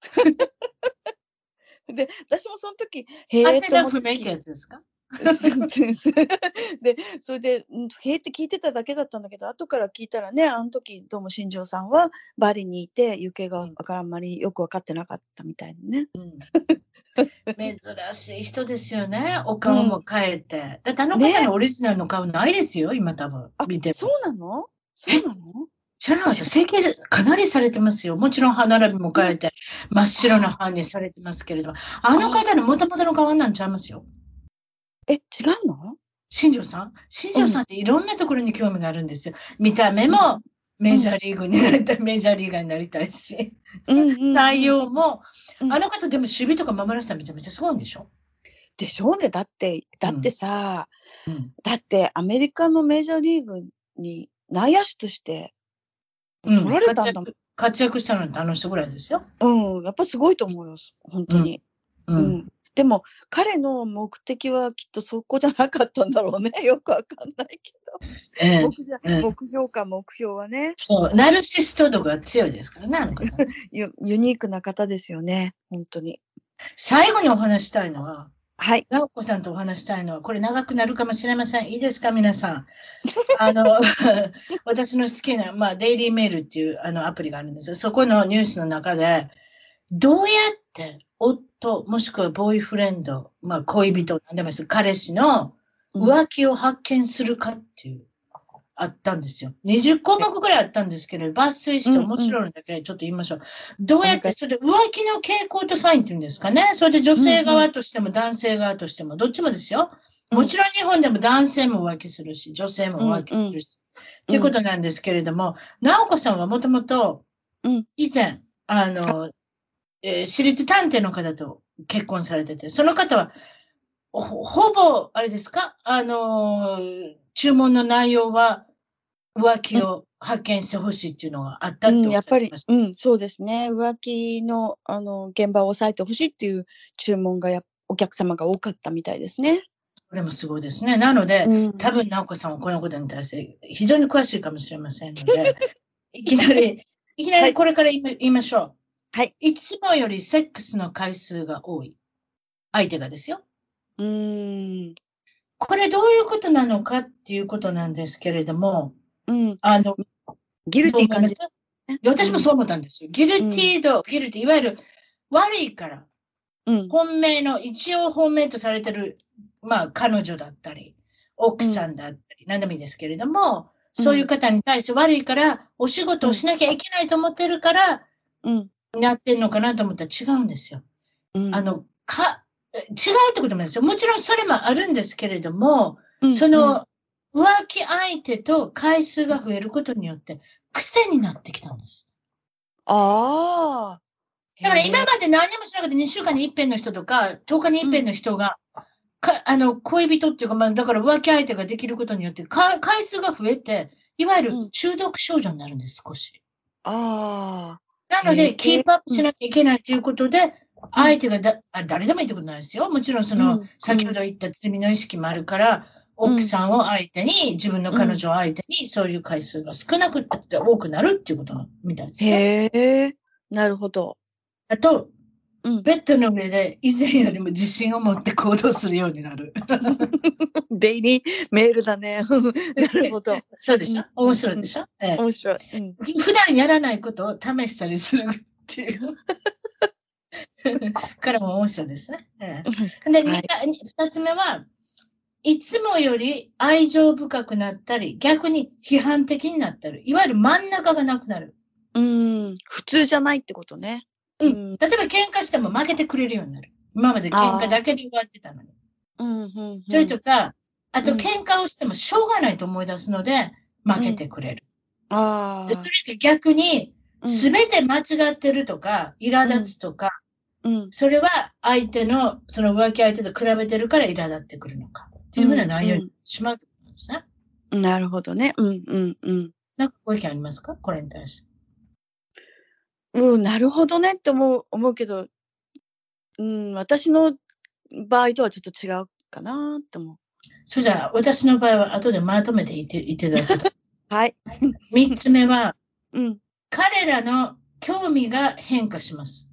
Speaker 2: [laughs] で、私もその時、へ
Speaker 1: ハ
Speaker 2: えと
Speaker 1: テナ不明ってやつですか？[laughs]
Speaker 2: で、それで、うんへえって聞いてただけだったんだけど、後から聞いたらね、あの時、どうも新庄さんはバリにいて、行方が
Speaker 1: うん
Speaker 2: わからんまりよく分かってなかったみたいにね。
Speaker 1: うん珍しい人ですよね。お顔も変えて。だってあの方
Speaker 2: ね
Speaker 1: のオリジナルの顔ないですよ、今多分
Speaker 2: あ
Speaker 1: 見て、も。
Speaker 2: そうなの？そうなの？
Speaker 1: 知らなかった。整形かなりされてますよ。もちろん歯並びも変えて、真っ白な歯にされてますけれども、あの方の元々の顔なんちゃいますよ。
Speaker 2: え、違うの？
Speaker 1: 新庄さん？新庄さんっていろんなところに興味があるんですよ。見た目もメジャーリーグになりたい、メジャーリーガーになりたいし、内容も、あの方でも守備とか守らせたらめちゃめちゃすごいんでしょ？
Speaker 2: でしょうね。だって、だってさ、うん、だってアメリカのメジャーリーグに内野手として
Speaker 1: 取られたんだもん。うん、活躍したのってあの人ぐらいですよ。
Speaker 2: うん、やっぱすごいと思うよ、本当に。うん、うんでも彼の目的はきっとそこじゃなかったんだろうね。[laughs] よくわかんないけど。え目標え目標か目標はね。
Speaker 1: そう、ナルシスト度が強いですからね、あの方 [laughs]
Speaker 2: ユ。ユニークな方ですよね、本当に。
Speaker 1: 最後にお話したいのは、
Speaker 2: はい。
Speaker 1: 直子さんとお話したいのは、これ長くなるかもしれません。いいですか、皆さん。[laughs] あの、私の好きな、まあ、デイリーメールっていうあのアプリがあるんですよ。そこのニュースの中で、どうやって夫、もしくはボーイフレンド、まあ恋人、なんでもいいです。彼氏の浮気を発見するかっていう、あったんですよ。20項目ぐらいあったんですけど、抜粋して面白いのだけちょっと言いましょう。どうやって、それで浮気の傾向とサインっていうんですかね。それで女性側としても男性側としても、どっちもですよ。もちろん日本でも男性も浮気するし、女性も浮気するし。っていうことなんですけれども、直子さんはもともと、以前、あの、えー、私立探偵の方と結婚されてて、その方は、ほぼ、あれですか、あのー、注文の内容は浮気を発見してほしいっていうのがあったって、うん、
Speaker 2: やっぱり、うん、そうですね。浮気のあの現場を抑えてほしいっていう注文がやお客様が多かったみたいですね。
Speaker 1: これもすごいですね。なので、うん、多分直子さんはこのことに対して非常に詳しいかもしれませんので、いきなり、[laughs] いきなりこれから言いましょう。
Speaker 2: はい。
Speaker 1: いつもよりセックスの回数が多い。相手がですよ。
Speaker 2: うん。
Speaker 1: これどういうことなのかっていうことなんですけれども、
Speaker 2: うん、
Speaker 1: あの、
Speaker 2: ギルティー感じ。
Speaker 1: 私もそう思ったんですよ。ギルティード、ギルティー、いわゆる悪いから、うん、本命の、一応本命とされてる、まあ彼女だったり、奥さんだったり、何でもいいですけれども、そういう方に対して悪いから、お仕事をしなきゃいけないと思ってるから、
Speaker 2: うん、
Speaker 1: なってんのかなと思ったら違うんですよ。うん、あの、か、違うってこともですよ。もちろんそれもあるんですけれども、うん、その、浮気相手と回数が増えることによって、癖になってきたんです。
Speaker 2: ああ。
Speaker 1: だから今まで何もしなくて2週間に一遍の人とか、10日に一遍の人が、かあの恋人っていうか、まあ、だから浮気相手ができることによってか、回数が増えて、いわゆる中毒症状になるんです、少し。
Speaker 2: ああ。
Speaker 1: なので、キー。プアップしなきゃいけないということで、相手がだ、あ誰でもいいってことないですよ。もちろん、その、先ほど言った罪の意識もあるから、奥さんを相手に、自分の彼女を相手に、そういう回数が少なくて多くなるっていうことみたいです
Speaker 2: へえ、なるほど。
Speaker 1: あと、うん、ベッドの上で以前よりも自信を持って行動するようになる。[laughs]
Speaker 2: デイリーメールだね。[laughs] なるほど。
Speaker 1: そうでしょ？面白いでしょ、
Speaker 2: うん、面白い、
Speaker 1: うん。普段やらないことを試したりするっていう。[laughs] からも面白いですね。ええ、で、はい、2つ目は、いつもより愛情深くなったり、逆に批判的になったり、いわゆる真ん中がなくなる。
Speaker 2: うん、普通じゃないってことね。
Speaker 1: うん。例えば喧嘩しても負けてくれるようになる。今まで喧嘩だけで終わってたのに。
Speaker 2: うんうんうん、
Speaker 1: それとか、あと喧嘩をしてもしょうがないと思い出すので、負けてくれる。
Speaker 2: うん、あ
Speaker 1: それが逆に、すべて間違ってるとか、苛立つとか、
Speaker 2: うん、
Speaker 1: それは相手の、その浮気相手と比べてるから苛立ってくるのか。っていうふうな内容にしまうんですね。
Speaker 2: なるほどね。うんうんうん。
Speaker 1: なんかご意見ありますか？これに対して。
Speaker 2: うん、なるほどねって思う思うけど、うん、私の場合とはちょっと違うかなって思う。
Speaker 1: それじゃあ、私の場合は後でまとめていていただくと。[laughs]
Speaker 2: はい。[laughs]
Speaker 1: 三つ目は、[laughs]
Speaker 2: うん、
Speaker 1: 彼らの興味が変化します。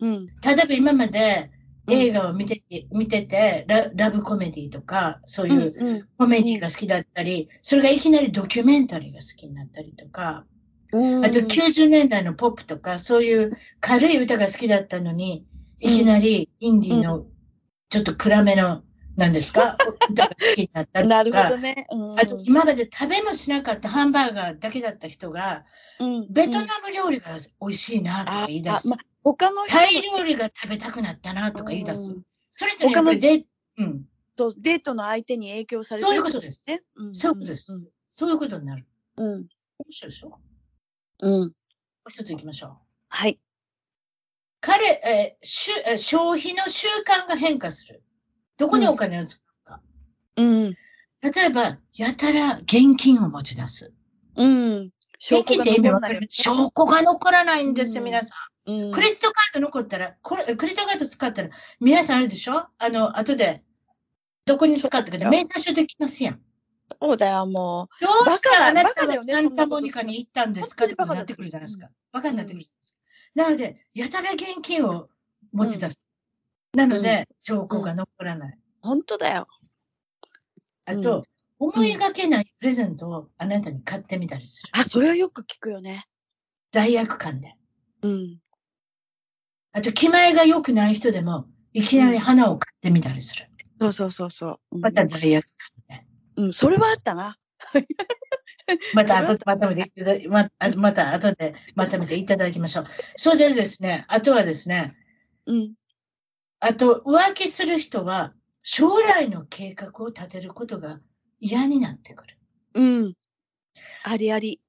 Speaker 2: うん、
Speaker 1: 例えば今まで映画を見てて、見ててラ、ラブコメディとか、そういうコメディが好きだったり、それがいきなりドキュメンタリーが好きになったりとか、あと90年代のポップとか、そういう軽い歌が好きだったのに、いきなりインディーのちょっと暗めのなんですか？[laughs] 歌が好きになったりとか。
Speaker 2: なるほどね。うん、
Speaker 1: あと、今まで食べもしなかったハンバーガーだけだった人が、
Speaker 2: うん、
Speaker 1: ベト
Speaker 2: うん
Speaker 1: ナム料理が美味しいなとか言い出す。
Speaker 2: 他の人
Speaker 1: タイ料理が食べたくなったなとか言い出す。
Speaker 2: うん
Speaker 1: それっぱりで、うん、
Speaker 2: とデートの相手に影響されて
Speaker 1: そうい
Speaker 2: る
Speaker 1: うことです。
Speaker 2: ね。ん
Speaker 1: そういうことです
Speaker 2: うん
Speaker 1: そういうことになる。
Speaker 2: うん。
Speaker 1: 面白いでしょ？も
Speaker 2: うん。
Speaker 1: う一つ行きましょう。
Speaker 2: はい。
Speaker 1: 彼、えーしゅえー消費の習慣が変化する。どこにお金を使うか。
Speaker 2: うん。
Speaker 1: 例えば、やたら現金を持ち出す。
Speaker 2: うん。
Speaker 1: 現金って意味わか
Speaker 2: 残んない
Speaker 1: 証拠が残らないんですよ、
Speaker 2: うん
Speaker 1: 皆さ
Speaker 2: うん
Speaker 1: ん。クレジットカード残ったら、これクレジットカード使ったら、皆さんあれでしょ？あの、後で、どこに使ったかで、明細書できますやん。
Speaker 2: そうだよ、も
Speaker 1: どうして
Speaker 2: バカだ
Speaker 1: あなたはサンタモニカに行ったんですか？ってなってくるじゃないですか。バカになってくるじゃないですか。なので、やたら現金を持ち出す。なので、証拠が残らない。
Speaker 2: う。本当だよ。
Speaker 1: あと、思いがけないプレゼントをあなたに買ってみたりする。
Speaker 2: あ、それはよく聞くよね。
Speaker 1: 罪悪感で。
Speaker 2: うん。
Speaker 1: あと、気前が良くない人でも、いきなり花を買ってみたりする。
Speaker 2: そうそうそうそう。うん
Speaker 1: また罪悪感で。
Speaker 2: うん、それはあったな。[laughs]
Speaker 1: また後でまとめていただき、まあまた後でまとめていただきましょう。それでですね、あとはですね、
Speaker 2: うん。
Speaker 1: あと浮気する人は将来の計画を立てることが嫌になってくる。
Speaker 2: うん。ありあり。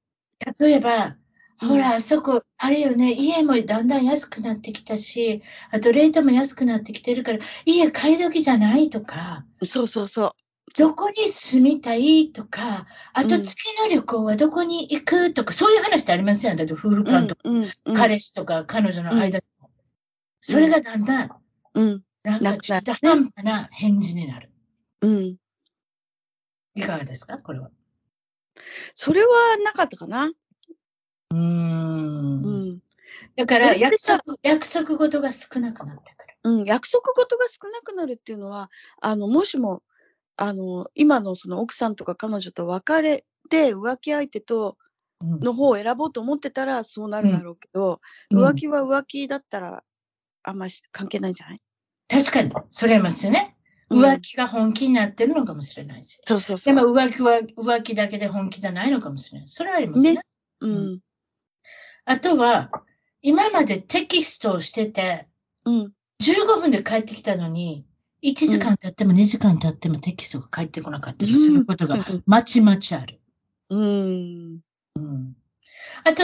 Speaker 1: 例えば、
Speaker 2: うん
Speaker 1: ほら、あそこ、あれよね、家もだんだん安くなってきたし、あとレートも安くなってきてるから、家買い時じゃないとか、
Speaker 2: そうそうそ
Speaker 1: どこに住みたいとか、あと
Speaker 2: うん
Speaker 1: 月の旅行はどこに行くとか、そういう話ってありますよね。だって夫婦
Speaker 2: う。
Speaker 1: 間とか、
Speaker 2: うん。うん。
Speaker 1: 彼氏とか彼女の間でも。それがだんだん、
Speaker 2: うん。
Speaker 1: なんか中途半端な返事になる。
Speaker 2: うん。
Speaker 1: いかがですか？これは。
Speaker 2: それはなかったかな。
Speaker 1: うー。
Speaker 2: うんん。
Speaker 1: だから約束、約束事が少なくなってくる。
Speaker 2: うん。約束事が少なくなるっていうのは、あの、もしも、あの、今のその奥さんとか彼女と別れて浮気相手と
Speaker 1: うん
Speaker 2: の方を選ぼうと思ってたらそうなるだろうけど、
Speaker 1: うん
Speaker 2: 浮気は浮気だったらあんまし関係ないんじゃない、
Speaker 1: 確かに、それありますよね。
Speaker 2: うん
Speaker 1: 浮気が本気になってるのかもしれないし。
Speaker 2: そうそうそう。
Speaker 1: でも浮気は浮気だけで本気じゃないのかもしれない。それはありますね。
Speaker 2: ねうん。
Speaker 1: あとは、今までテキストをしてて、
Speaker 2: うん。
Speaker 1: 15分で帰ってきたのに、1時間経っても2時間経ってもテキストが返ってこなかったりすることが
Speaker 2: うん
Speaker 1: まちまちある。
Speaker 2: うん。
Speaker 1: あと、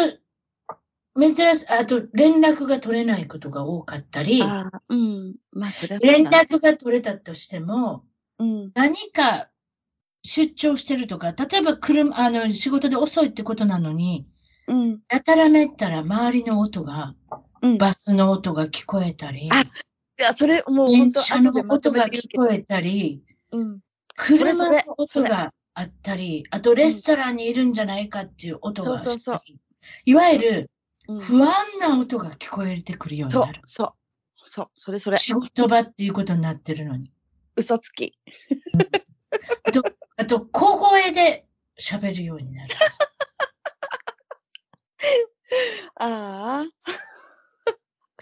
Speaker 1: 珍しい、あと連絡が取れないことが多かったり、
Speaker 2: うん。まあ、
Speaker 1: 連
Speaker 2: ね。
Speaker 1: 絡が取れたとしても、
Speaker 2: うん。
Speaker 1: 何か出張してるとか、例えば車、あの、仕事で遅いってことなのに、
Speaker 2: うん。
Speaker 1: やたらめったら周りの音が、
Speaker 2: うん。
Speaker 1: バスの音が聞こえたり、
Speaker 2: あいや、それ、もう
Speaker 1: 電車の音が聞こえたり、
Speaker 2: うん。
Speaker 1: 車の音があったり、あとレストランにいるんじゃないかっていう音がしたり、
Speaker 2: そうそうそ
Speaker 1: いわゆる
Speaker 2: うん。
Speaker 1: 不安な音が聞こえてくるように
Speaker 2: そう
Speaker 1: なる。、
Speaker 2: そう。そう、それそれ。
Speaker 1: 仕事場っていうことになってるのに。
Speaker 2: 嘘つき。
Speaker 1: あと、あと小声で喋るようになる。[laughs]
Speaker 2: ああ。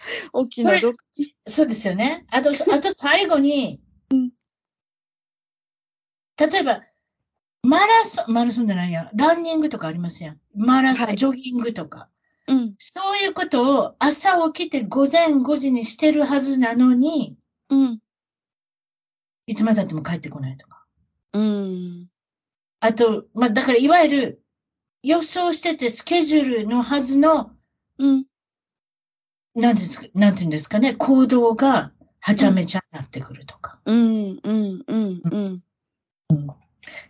Speaker 2: [laughs] 大きな毒。
Speaker 1: そうですよね。あと、[laughs] あと最後に、例えば、マラソン、マラソンじゃないや、ランニングとかありますやん。マラソン、
Speaker 2: はい
Speaker 1: ジョギングとか。
Speaker 2: うん。
Speaker 1: そういうことを朝起きて午前5時にしてるはずなのに、
Speaker 2: うん。
Speaker 1: いつまでたっても帰ってこないとか。
Speaker 2: うん。
Speaker 1: あと、まあ、だからいわゆる予想しててスケジュールのはずの、
Speaker 2: うん。
Speaker 1: なんですか、なんていうんですかね、行動がはちゃめちゃになってくるとか。
Speaker 2: うん。うん。うん。うん。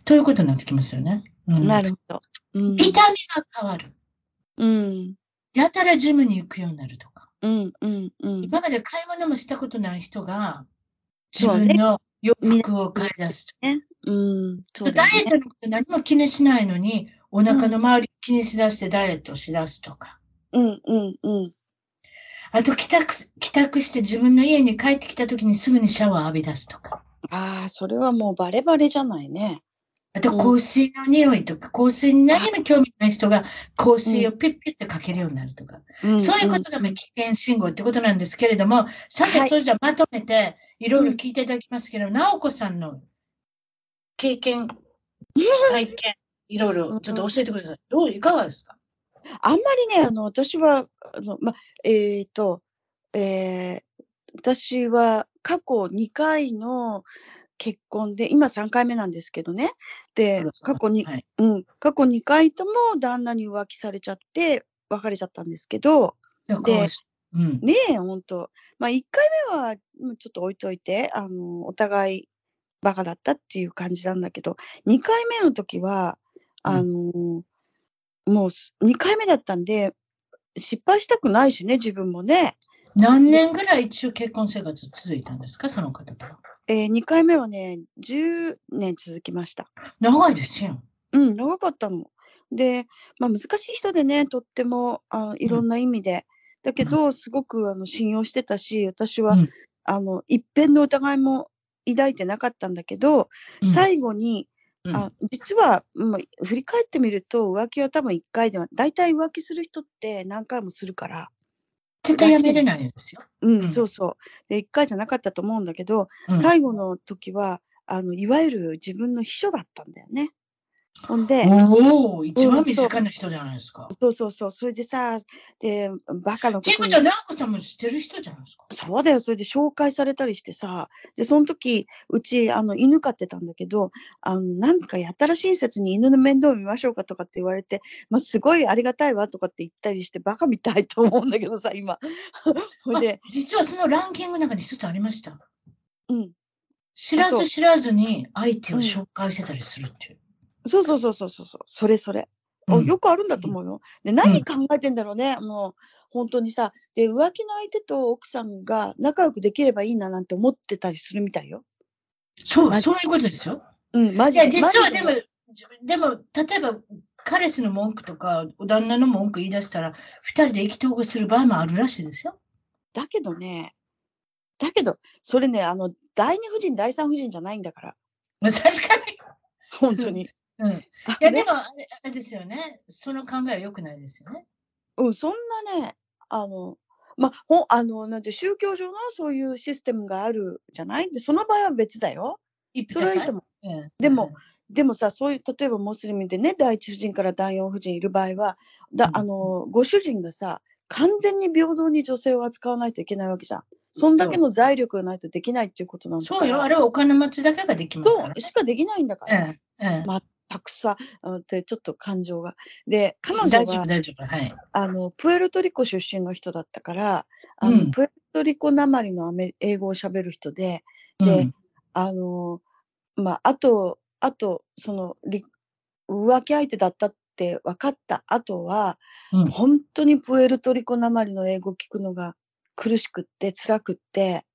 Speaker 1: ということになってきますよね。うん
Speaker 2: なるほど。うん。
Speaker 1: 痛みが変わる。
Speaker 2: うん。
Speaker 1: やたらジムに行くようになるとか。
Speaker 2: うん。うん。うん。
Speaker 1: 今まで買い物もしたことない人が、自分の洋服を買い出すと。
Speaker 2: うん。そうだ
Speaker 1: ダイエッ
Speaker 2: ね。
Speaker 1: トのこと何も気にしないのに、お腹の周り気にしだしてダイエットをしだすとか。
Speaker 2: うん。うん。うん。
Speaker 1: あと帰宅す、帰宅して自分の家に帰ってきた時にすぐにシャワー浴び出すとか。
Speaker 2: ああ、それはもうバレバレじゃないね。
Speaker 1: あと
Speaker 2: うん
Speaker 1: 香水の匂いとか、香水に何も興味ない人が香水をピッピッてかけるようになるとか。
Speaker 2: うん
Speaker 1: そういうことがまあ危険信号ってことなんですけれども、さて、
Speaker 2: はい
Speaker 1: それじゃまとめて、いろいろ聞いていただきますけど、直子さんの経験、[laughs] 体験、いろいろちょっと教えてください。どう、いかがですか？
Speaker 2: あんまりね、あの、私は、あの、ま、えっ、と、えー私は過去2回の結婚で、今3回目なんですけどね。で過去に、
Speaker 1: はい
Speaker 2: うん、過去2回とも旦那に浮気されちゃって、別れちゃったんですけど、
Speaker 1: いやかわいそううん。
Speaker 2: ねえ、ほんと。まあ、1回目は、うんちょっと置いといて、あの、お互いバカだったっていう感じなんだけど、2回目の時は、あの、もうす2回目だったんで、失敗したくないしね、自分もね。
Speaker 1: 何年ぐらい一応結婚生活続いたんですか、その方とは。
Speaker 2: えー、2回目はね、10年続きました。
Speaker 1: 長いですよ。
Speaker 2: うん、長かったの。で、まあ、難しい人でね、とってもあのいろんな意味で。だけど、すごくあの信用してたし、私は、
Speaker 1: うん
Speaker 2: あの一辺の疑いも抱いてなかったんだけど、
Speaker 1: うん
Speaker 2: 最後に、
Speaker 1: うん。
Speaker 2: あ実は、まあ、振り返ってみると浮気は多分1回では大体浮気する人って何回もするから、
Speaker 1: 絶対やめれないですよ。
Speaker 2: うん
Speaker 1: うん。
Speaker 2: そうそう。で1回じゃなかったと思うんだけど、
Speaker 1: うん。
Speaker 2: 最後の時はあのいわゆる自分の秘書だったんだよね。ほんで、
Speaker 1: おお、一番
Speaker 2: うん
Speaker 1: 身近な人じゃないですか。
Speaker 2: そうそうそう、それでさ、で、バカのことに
Speaker 1: ことは、直子さんも知ってる人じゃないですか？
Speaker 2: そうだよ、それで紹介されたりしてさ、で、その時、うち、あの、犬飼ってたんだけど、あの、なんかやたら親切に犬の面倒見ましょうかとかって言われて、まあ、すごいありがたいわとかって言ったりして、バカみたいと思うんだけどさ、今。[laughs] ほいで、
Speaker 1: あ実はそのランキングの中に一つありました？
Speaker 2: うん。
Speaker 1: 知らず知らずに相手を紹介してたりするっていう。
Speaker 2: そうそうそうそうそうそう、それそれ。お
Speaker 1: うん
Speaker 2: よくあるんだと思うよ。で、何考えてんだろうね、もう、本当にさ。で、浮気の相手と奥さんが仲良くできればいいななんて思ってたりするみたいよ。
Speaker 1: そう、そういうことですよ。
Speaker 2: うん、マ
Speaker 1: いや、
Speaker 2: ジで。
Speaker 1: 実はでもでも、例えば、彼氏の文句とか、旦那の文句言い出したら、二人で意気投合する場合もあるらしいですよ。
Speaker 2: だけどね、だけど、それね、あの、第二夫人、第三夫人じゃないんだから、
Speaker 1: ま [laughs] あ確かに。
Speaker 2: 本当に。
Speaker 1: うん。い
Speaker 2: あ
Speaker 1: や、
Speaker 2: ね
Speaker 1: でもあれ、あれですよね。その考えは良くないですよね。
Speaker 2: うん、そんなね、あの、まあ、ほんあの、なんて、宗教上のそういうシステムがあるじゃない？で、その場合は別だよ。
Speaker 1: 一
Speaker 2: それはいいと思う。
Speaker 1: うん
Speaker 2: でも、でもさ、そういう、例えばモスリムでね、第一夫人から第四夫人いる場合は、だ
Speaker 1: うん
Speaker 2: あの、ご主人がさ、完全に平等に女性を扱わないといけないわけじゃん。そんだけの財力がないとできないっていうことなんだ。
Speaker 1: そうよ、あれはお金持ちだけができますから
Speaker 2: そう、しかできないんだから。
Speaker 1: ね。うんうん
Speaker 2: くさ、うんってちょっと感情が。で、彼女
Speaker 1: 大丈夫、
Speaker 2: が、
Speaker 1: 大丈夫。はい。
Speaker 2: あの、プエルトリコ出身の人だったから、あの
Speaker 1: うん
Speaker 2: プエルトリコなまりのアメ英語を喋る人で、
Speaker 1: う
Speaker 2: で
Speaker 1: ん
Speaker 2: あの、まあ、あと、あと、その、り浮気相手だったって分かった後は、
Speaker 1: うん
Speaker 2: 本当にプエルトリコなまりの英語聞くのが苦しくって、辛くって、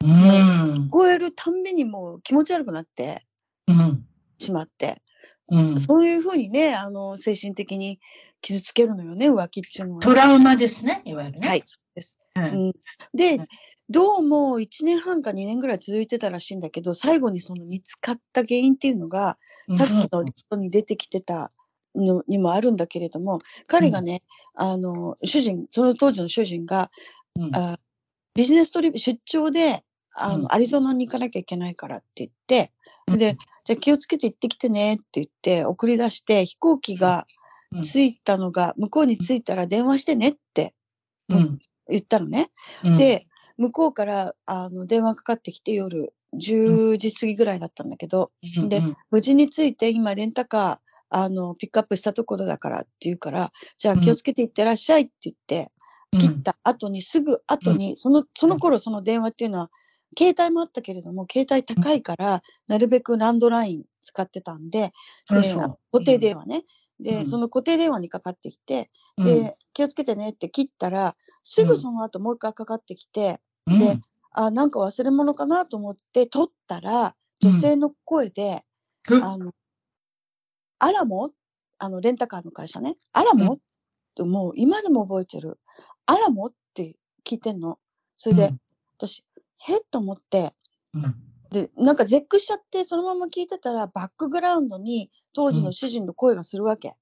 Speaker 1: うん
Speaker 2: 聞こえるたんびにもう気持ち悪くなって
Speaker 1: うん
Speaker 2: しまって、
Speaker 1: うん。
Speaker 2: そういうふうにね、あの、精神的に傷つけるのよね、浮気っていうのはね、
Speaker 1: トラウマですね、いわゆるね。
Speaker 2: はい、そうです。
Speaker 1: う
Speaker 2: うん。ん、で
Speaker 1: うん、
Speaker 2: どうも1年半か2年ぐらい続いてたらしいんだけど、最後にその見つかった原因っていうのが、さっきのリストに出てきてたのにもあるんだけれども、彼がね、あの、主人、その当時の主人が、
Speaker 1: うん。
Speaker 2: あビジネストリップ出張で、あの、
Speaker 1: うん。
Speaker 2: アリゾナに行かなきゃいけないからって言って、
Speaker 1: うん
Speaker 2: で、じゃあ気をつけて行ってきてねって言って送り出して、飛行機が
Speaker 1: うん。
Speaker 2: 着いたのが、向こうに着いたら電話してねって
Speaker 1: うん
Speaker 2: 言ったのね。
Speaker 1: うん。
Speaker 2: で、向こうからあの電話かかってきて夜10時過ぎぐらいだったんだけど、で無事に着いて今レンタカーあのピックアップしたところだからって言うから、じゃあ
Speaker 1: うん
Speaker 2: 気をつけていってらっしゃいって言って、
Speaker 1: うん。
Speaker 2: 切った後にすぐ後に、そのその頃その電話っていうのは携帯もあったけれども携帯高いから、なるべくランドライン使ってたんで
Speaker 1: う。
Speaker 2: 固定電話ね、で、
Speaker 1: うん。
Speaker 2: その固定電話にかかってきて、
Speaker 1: うん。
Speaker 2: で気をつけてねって切ったらす
Speaker 1: うん。
Speaker 2: ぐその後もう一回かかってきて、
Speaker 1: うん。
Speaker 2: であなんか忘れ物かなと思って取ったら女性の声で、
Speaker 1: うん
Speaker 2: あのアラモ？あのレンタカーの会社ね。アラモ、ってもう今でも覚えてる。アラモ？って聞いてんの。それで、
Speaker 1: うん。
Speaker 2: 私へ？っと思って。
Speaker 1: うん。
Speaker 2: でなんか絶句しちゃってそのまま聞いてたらバックグラウンドに当時の主人の声がするわけ、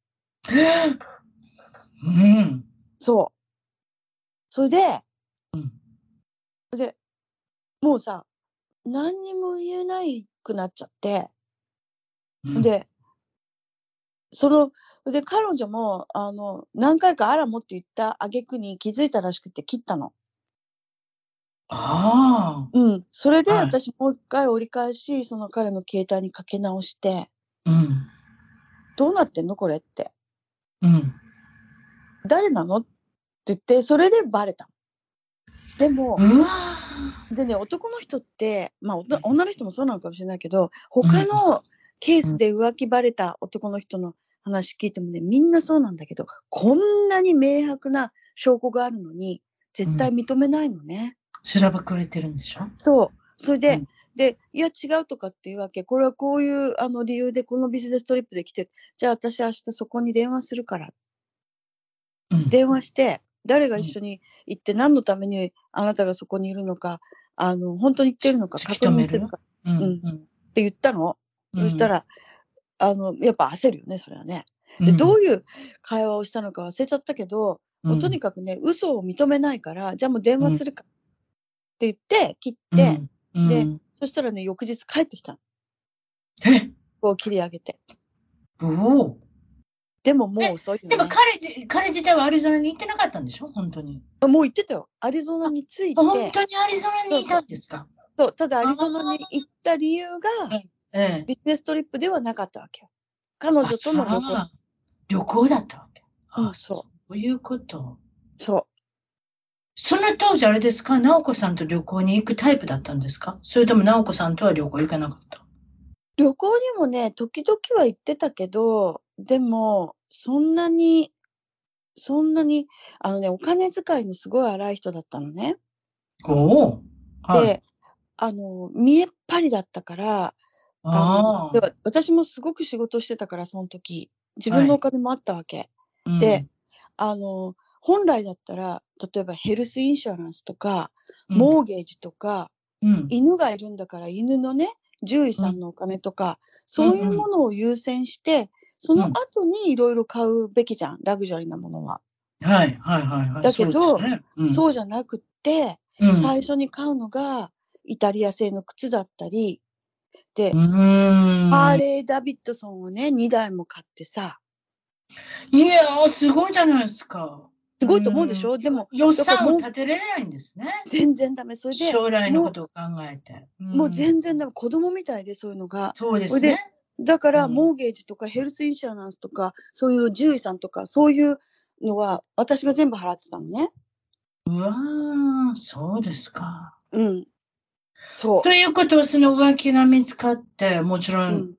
Speaker 1: うん。
Speaker 2: そう。それで
Speaker 1: うん。
Speaker 2: もうさ何にも言えないくなっちゃって、
Speaker 1: うん、
Speaker 2: で、その、で、彼女も、あの、何回かあらもって言った。挙句に気づいたらしくて切ったの。
Speaker 1: あ
Speaker 2: うん。それで
Speaker 1: はい
Speaker 2: 私もう一回折り返し、その彼の携帯にかけ直して、
Speaker 1: あ。うん。
Speaker 2: どうなってんのこれって。
Speaker 1: うん。
Speaker 2: 誰なのって言って、それでバレた。でも、
Speaker 1: うわ
Speaker 2: でね、男の人って、まあ、おと女の人もそうなのかもしれないけど、他のケースで浮気バレた男の人の話聞いてもね、みんなそうなんだけど、こんなに明白な証拠があるのに、絶対認めないのね。
Speaker 1: しらばくれてるんでしょ？
Speaker 2: そう。それで、
Speaker 1: うん
Speaker 2: で、いや違うとかっていうわけ。これはこういうあの理由でこのビジネストリップで来てる。じゃあ私明日そこに電話するから。
Speaker 1: うん。
Speaker 2: 電話して、誰が一緒に行って何のためにあなたがそこにいるのか、あの、本当に言ってるのか確認するかっ
Speaker 1: うん。
Speaker 2: うんて言ったの。
Speaker 1: うん。
Speaker 2: そしたら、あの、やっぱ焦るよね、それはね。
Speaker 1: うん、
Speaker 2: で、どういう会話をしたのか忘れちゃったけど、
Speaker 1: うん、
Speaker 2: もうとにかくね、嘘を認めないから、じゃあもう電話するかって言って、切
Speaker 1: うん
Speaker 2: って、
Speaker 1: うん、
Speaker 2: で
Speaker 1: うん
Speaker 2: そしたらね、翌日帰ってきたの。
Speaker 1: え？
Speaker 2: こう切り上げて。
Speaker 1: おお。
Speaker 2: でももう遅いよね。
Speaker 1: でも彼じ彼自体はアリゾナに行ってなかったんでしょ？本当に。
Speaker 2: もう言ってたよ。アリゾナに着いて、
Speaker 1: 本当にアリゾナにいたんですか？
Speaker 2: そうただアリゾナに行った理由が、
Speaker 1: ええ。
Speaker 2: ビジネストリップではなかったわけよ。彼女との旅行。
Speaker 1: あ旅行だったわけ。あ
Speaker 2: うんそ
Speaker 1: そういうこと。
Speaker 2: そ
Speaker 1: その当時あれですか？直子さんと旅行に行くタイプだったんですか？それとも直子さんとは旅行行かなかった？
Speaker 2: う。旅行にもね、時々は行ってたけど、でも、そんなに、そんなに、あのね、お金遣いのすごい荒い人だったのね。
Speaker 1: おお。はい。
Speaker 2: で、あの、見えっ張りだったから、あの
Speaker 1: あ
Speaker 2: 私もすごく仕事してたから、その時。自分のお金もあったわけ。
Speaker 1: あ。
Speaker 2: で、あの、本来だったら、例えばヘルスインシュアランスとか、
Speaker 1: うん、
Speaker 2: モーゲージとか、
Speaker 1: うん、
Speaker 2: 犬がいるんだから犬のね、獣医さんのお金とか、そういうものを優先して、その後にいろいろ買うべきじゃん、ラグジュアリーなものは。
Speaker 1: はいはいはいはい。
Speaker 2: だけど
Speaker 1: そうね。うん。
Speaker 2: そうじゃなくって、
Speaker 1: うん。
Speaker 2: 最初に買うのがイタリア製の靴だったり、で、ハーレー・ダビッドソンをね、2台も買ってさ、
Speaker 1: いやー、すごいじゃないですか。
Speaker 2: すごいと思うでしょ、
Speaker 1: ん
Speaker 2: でも、
Speaker 1: 予算を立てれないんですね。
Speaker 2: 全然ダメ。それで、
Speaker 1: 将来のことを考えて。
Speaker 2: もう全然
Speaker 1: だ。
Speaker 2: ダメ。子供みたいで、そういうのが。
Speaker 1: そうですね。
Speaker 2: だから、
Speaker 1: うん
Speaker 2: モーゲージとかヘルスインシュアランスとか、そういう獣医さんとか、そういうのは私が全部払ってたのね。
Speaker 1: うわー、そうですか。
Speaker 2: うん。そ
Speaker 1: ということは、その浮気が見つかって、もちろ
Speaker 2: う。
Speaker 1: ん、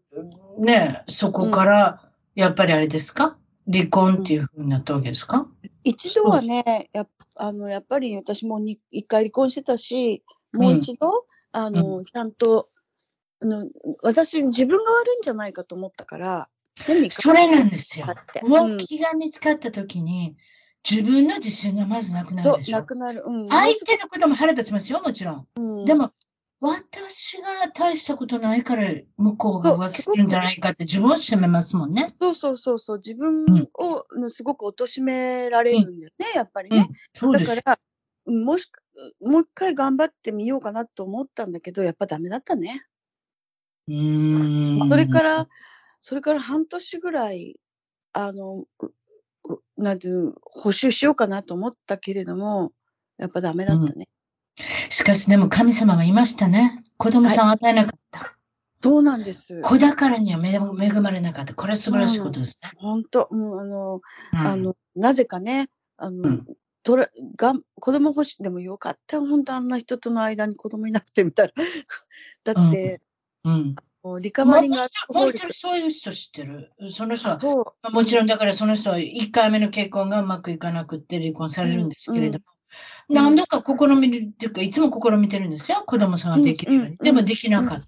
Speaker 1: ね、そこから、やっぱりあれですか？離婚っていうふうになったわけですか、
Speaker 2: 一度はね、やっあのやっぱり私もに一回離婚してたし、もう一度、あの、ちゃんと、あの私、自分が悪いんじゃないかと思ったから、
Speaker 1: それなんですよ
Speaker 2: か。って。うん
Speaker 1: 浮気が見つかったときに、自分の自信がまずなくなるで、しょ
Speaker 2: な。くなる。うん。
Speaker 1: 相手のことも腹立ちますよ、もちろん。
Speaker 2: うん
Speaker 1: でも、私が大したことないから、向こうが浮気するんじゃないかって自分を責めますもんね。
Speaker 2: そうそうそうそう、自分
Speaker 1: ん
Speaker 2: を、のすごく貶められるんだよね、やっぱりね
Speaker 1: うん。。
Speaker 2: だから、うんもし、もう一回頑張ってみようかなと思ったんだけど、やっぱダメだったね。
Speaker 1: うーん
Speaker 2: それから、それから半年ぐらい、あの、ううなんていう、補修しようかなと思ったけれども、やっぱダメだったね。
Speaker 1: しかしでも神様はいましたね。子供さんを与えなかった。
Speaker 2: そうなんです。
Speaker 1: 子宝には恵恵まれなかった。これは素晴らしいことですね。
Speaker 2: 本当、うん、あの、
Speaker 1: うん
Speaker 2: あの、なぜかね、あの、
Speaker 1: うん
Speaker 2: とらがん子供欲しいでもよかったよ本当あんな人との間に子供いなくてみたいな [laughs] だって、
Speaker 1: うん。
Speaker 2: もうリカバリング
Speaker 1: もう一人そういう人知ってる？その人は、
Speaker 2: そう
Speaker 1: もちろんだからその人は1回目の結婚がうまくいかなくって離婚されるんですけれども、
Speaker 2: うん
Speaker 1: 何度か試みるっていうか、いつも試みてるんですよ。子供さんができるように。
Speaker 2: うんうん
Speaker 1: でもできなかっ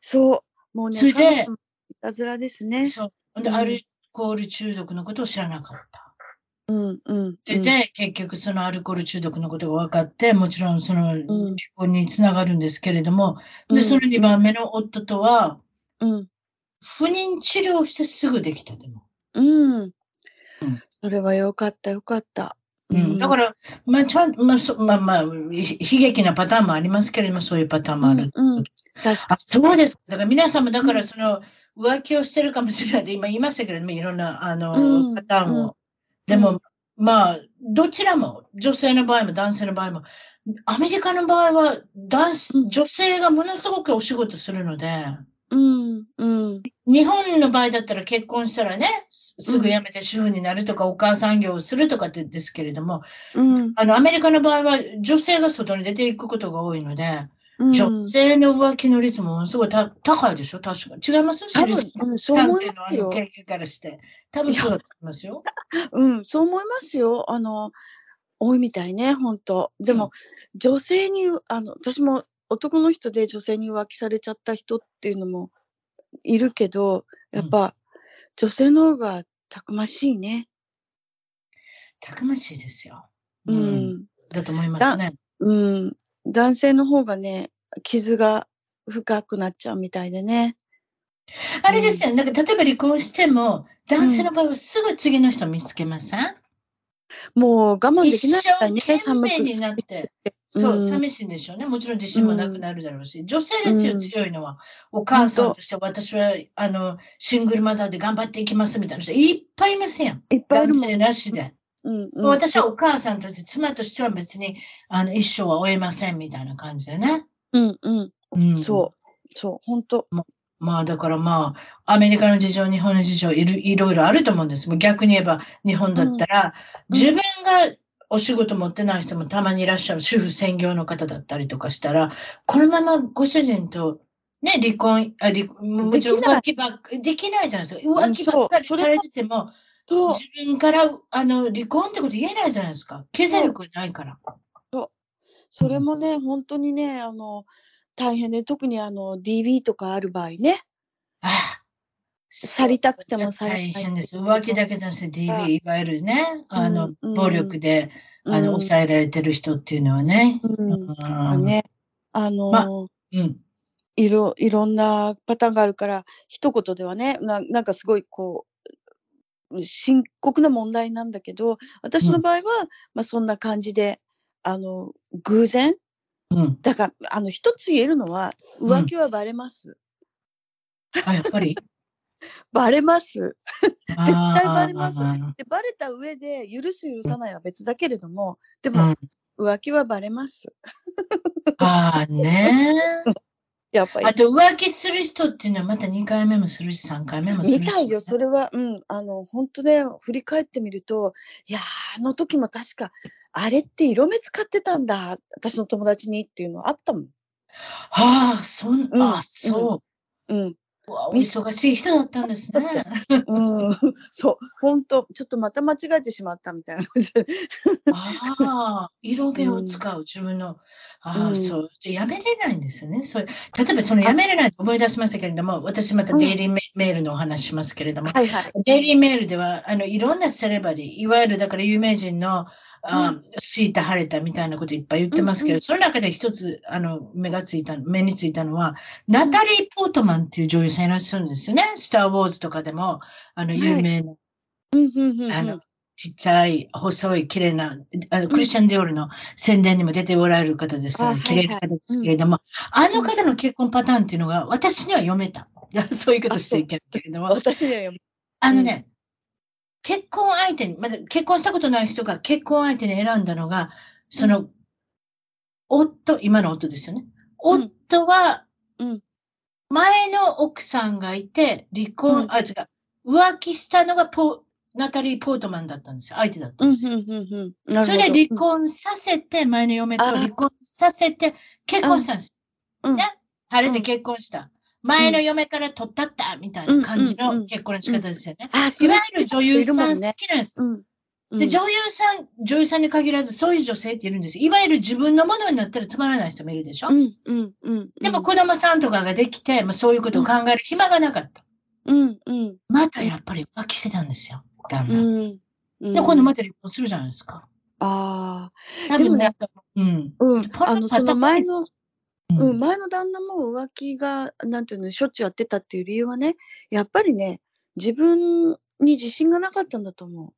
Speaker 2: そうもうね
Speaker 1: それで
Speaker 2: いたずらですね
Speaker 1: た。そう。で、
Speaker 2: うん
Speaker 1: アルコール中毒のことを知らなかった。
Speaker 2: うんうん
Speaker 1: で、で結局そのアルコール中毒のことが分かって、もちろんその離
Speaker 2: ん
Speaker 1: 婚につながるんですけれども、で、
Speaker 2: うん
Speaker 1: その2番目の夫とは、
Speaker 2: うん
Speaker 1: 不妊治療してすぐできたでも。
Speaker 2: うん、
Speaker 1: うん
Speaker 2: それはよかったよかった
Speaker 1: うん、だから、まあ、ちゃん、まあ、そまあ、まあ、ひ悲劇なパターンもありますけれども、そういうパターンもある。
Speaker 2: うんうん。確か
Speaker 1: あ、そうですか。だから皆さんも、だから、その、浮気をしてるかもしれないって今言いましたけれども、いろんな、あの、
Speaker 2: うん。
Speaker 1: パターンを。
Speaker 2: うん。
Speaker 1: でも、まあ、どちらも、女性の場合も男性の場合も、アメリカの場合は、男女性がものすごくお仕事するので、
Speaker 2: うんうん
Speaker 1: 日本の場合だったら結婚したらね、すすぐ辞めて主婦になるとか、お母さん業をするとかってですけれども、
Speaker 2: うん
Speaker 1: あの、アメリカの場合は女性が外に出ていくことが多いので、
Speaker 2: うん
Speaker 1: 女性の浮気の率もものすごいた高いでしょ？確か。違います？
Speaker 2: 多分うんそう思いますよ。
Speaker 1: あの経験からして。多分そうだと思いますよ。
Speaker 2: うん、そう思いますよ。あの、多いみたいね、本当でも、女性に、あの、私も男の人で女性に浮気されちゃった人っていうのもいるけど、やっぱ、女性の方がたくましいね。
Speaker 1: たくましいですよ。
Speaker 2: う。ん。
Speaker 1: だと思いますね。
Speaker 2: うん。男性の方がね、傷が深くなっちゃうみたいでね。
Speaker 1: あれですよ、なんか例えば離婚しても、男性の場合はすぐ次の人見つけません、
Speaker 2: もう我慢で
Speaker 1: 一
Speaker 2: きない
Speaker 1: 生
Speaker 2: からね、
Speaker 1: 懸
Speaker 2: 寒く
Speaker 1: 命になって。そう、
Speaker 2: うん
Speaker 1: 寂しいんでしょうね。もちろん自信もなくなるだろうし。女性ですよ、
Speaker 2: うん
Speaker 1: 強いのは。お母さんとして私は、あの、シングルマザーで頑張っていきますみたいな人いっぱいいますやん。
Speaker 2: いっぱい。
Speaker 1: 男性なしで。
Speaker 2: うんうん、
Speaker 1: 私はお母さんとして、妻としては別にあの一生は終えませんみたいな感じでね。
Speaker 2: うんうん。
Speaker 1: うん
Speaker 2: そう。そう、本当
Speaker 1: まあだからまあ、アメリカの事情、日本の事情いる、いろいろあると思うんです。もう逆に言えば、日本だったら、
Speaker 2: うん
Speaker 1: 自分がお仕事持ってない人もたまにいらっしゃる主婦専業の方だったりとかしたら、このままご主人とね、離婚、あ離もちろん
Speaker 2: できない
Speaker 1: 浮気ばっかできないじゃないですか。浮気ばっかりされてても、
Speaker 2: と、
Speaker 1: 自分からあの離婚ってこと言えないじゃないですか。経済力がないから。
Speaker 2: それもね、本当にね、あの、大変で、特にあの、DV とかある場合ね。
Speaker 1: ああ
Speaker 2: 去りたくても去れない
Speaker 1: 大変です。浮気だけじゃなくて DV、いわゆるね、あの、
Speaker 2: うん
Speaker 1: 暴力で、あの、
Speaker 2: うん
Speaker 1: 抑えられてる人っていうのはね。
Speaker 2: うん
Speaker 1: うん
Speaker 2: ね、あの、
Speaker 1: まうん。
Speaker 2: いろ、いろんなパターンがあるから、一言ではね、ななんかすごいこう、深刻な問題なんだけど、私の場合は、まあそんな感じで、あの、偶然、
Speaker 1: うん。
Speaker 2: だから、あの、一つ言えるのは、
Speaker 1: うん
Speaker 2: 浮気はバレます。[laughs]
Speaker 1: あ、やっぱり？[laughs]
Speaker 2: バレます。
Speaker 1: 絶
Speaker 2: 対バレます
Speaker 1: うん。
Speaker 2: で、バレた上で、許す許さないは別だけれども、でも、
Speaker 1: うん、
Speaker 2: 浮気はバレます。
Speaker 1: ああね。[laughs]
Speaker 2: やっぱり
Speaker 1: あ。と浮気する人っていうのはまた2回目もするし3回目もするし。
Speaker 2: 見たいよ、それは、うん、あの、本当ね、振り返ってみると、いやー、あの時も確か、あれって色目使ってたんだ、私の友達にっていうのあったもん。
Speaker 1: ああ、そん、
Speaker 2: うん
Speaker 1: あそう。
Speaker 2: うん、
Speaker 1: うわお忙しい人だったんですね。[laughs]
Speaker 2: うん、そう、本当、ちょっとまた間違えてしまったみたいな感じで。
Speaker 1: ああ、色目を使う自分の、ああ、
Speaker 2: うん。
Speaker 1: そう、じゃあやめれないんですよね。そう例えばそのやめれないと思い出しましたけれども、私またデイリーメメールのお話しますけれども、
Speaker 2: はいはい。
Speaker 1: デイリーメールでは、あの、いろんなセレバリー、いわゆるだから有名人の、すいた晴れたみたいなこといっぱい言ってますけど、
Speaker 2: うんうん。
Speaker 1: その中で一つ、あの、目がついた、目についたのは、ナタリー・ポートマンっていう女優さんいらっしゃるんですよね。スター・ウォーズとかでも、あの、有名な、
Speaker 2: うんうんうんうん。
Speaker 1: あの、ちっちゃい、細い、綺麗な、あの、クリスチャン・ディオールの宣伝にも出ておられる方です。
Speaker 2: あ
Speaker 1: 綺麗な方ですけれども、あの方の結婚パターンっていうのが、私には読めた。いや、そういうことしていけないけれども、
Speaker 2: 私には読む
Speaker 1: あのね、結婚相手に、まだ結婚したことない人が結婚相手に選んだのが、その、夫、今の夫ですよね。
Speaker 2: うん
Speaker 1: 夫は
Speaker 2: うん、
Speaker 1: 前の奥さんがいて、離婚、
Speaker 2: うん
Speaker 1: あ、違う、浮気したのがポナタリー・ポートマンだったんですよ。相手だった
Speaker 2: うんん
Speaker 1: ですよ。
Speaker 2: うんうんうん。なる
Speaker 1: それで離婚させて、前の嫁と離婚させて、結婚したんです。
Speaker 2: うん
Speaker 1: ね晴れで結婚した。前の嫁から取ったった、みたいな感じの結婚の仕方ですよね。いわ
Speaker 2: れ
Speaker 1: ゆる女優さん好きなんです。で、女優さん、女優さんに限らず、そういう女性っているんです。いわゆる自分のものになったらつまらない人もいるでしょ？でも子供さんとかができて、まあ、そういうことを考える暇がなかった。
Speaker 2: うんうん
Speaker 1: またやっぱり浮気してたんですよ、旦那。
Speaker 2: うんうん。
Speaker 1: で、今度また離婚するじゃないですか。
Speaker 2: ああ。
Speaker 1: 多
Speaker 2: でもね
Speaker 1: うん。
Speaker 2: うん。
Speaker 1: こ
Speaker 2: あの、その前の、
Speaker 1: うん
Speaker 2: うん、前の旦那も浮気が、なんていうの、しょっちゅうやってたっていう理由はね、やっぱりね、自分に自信がなかったんだと思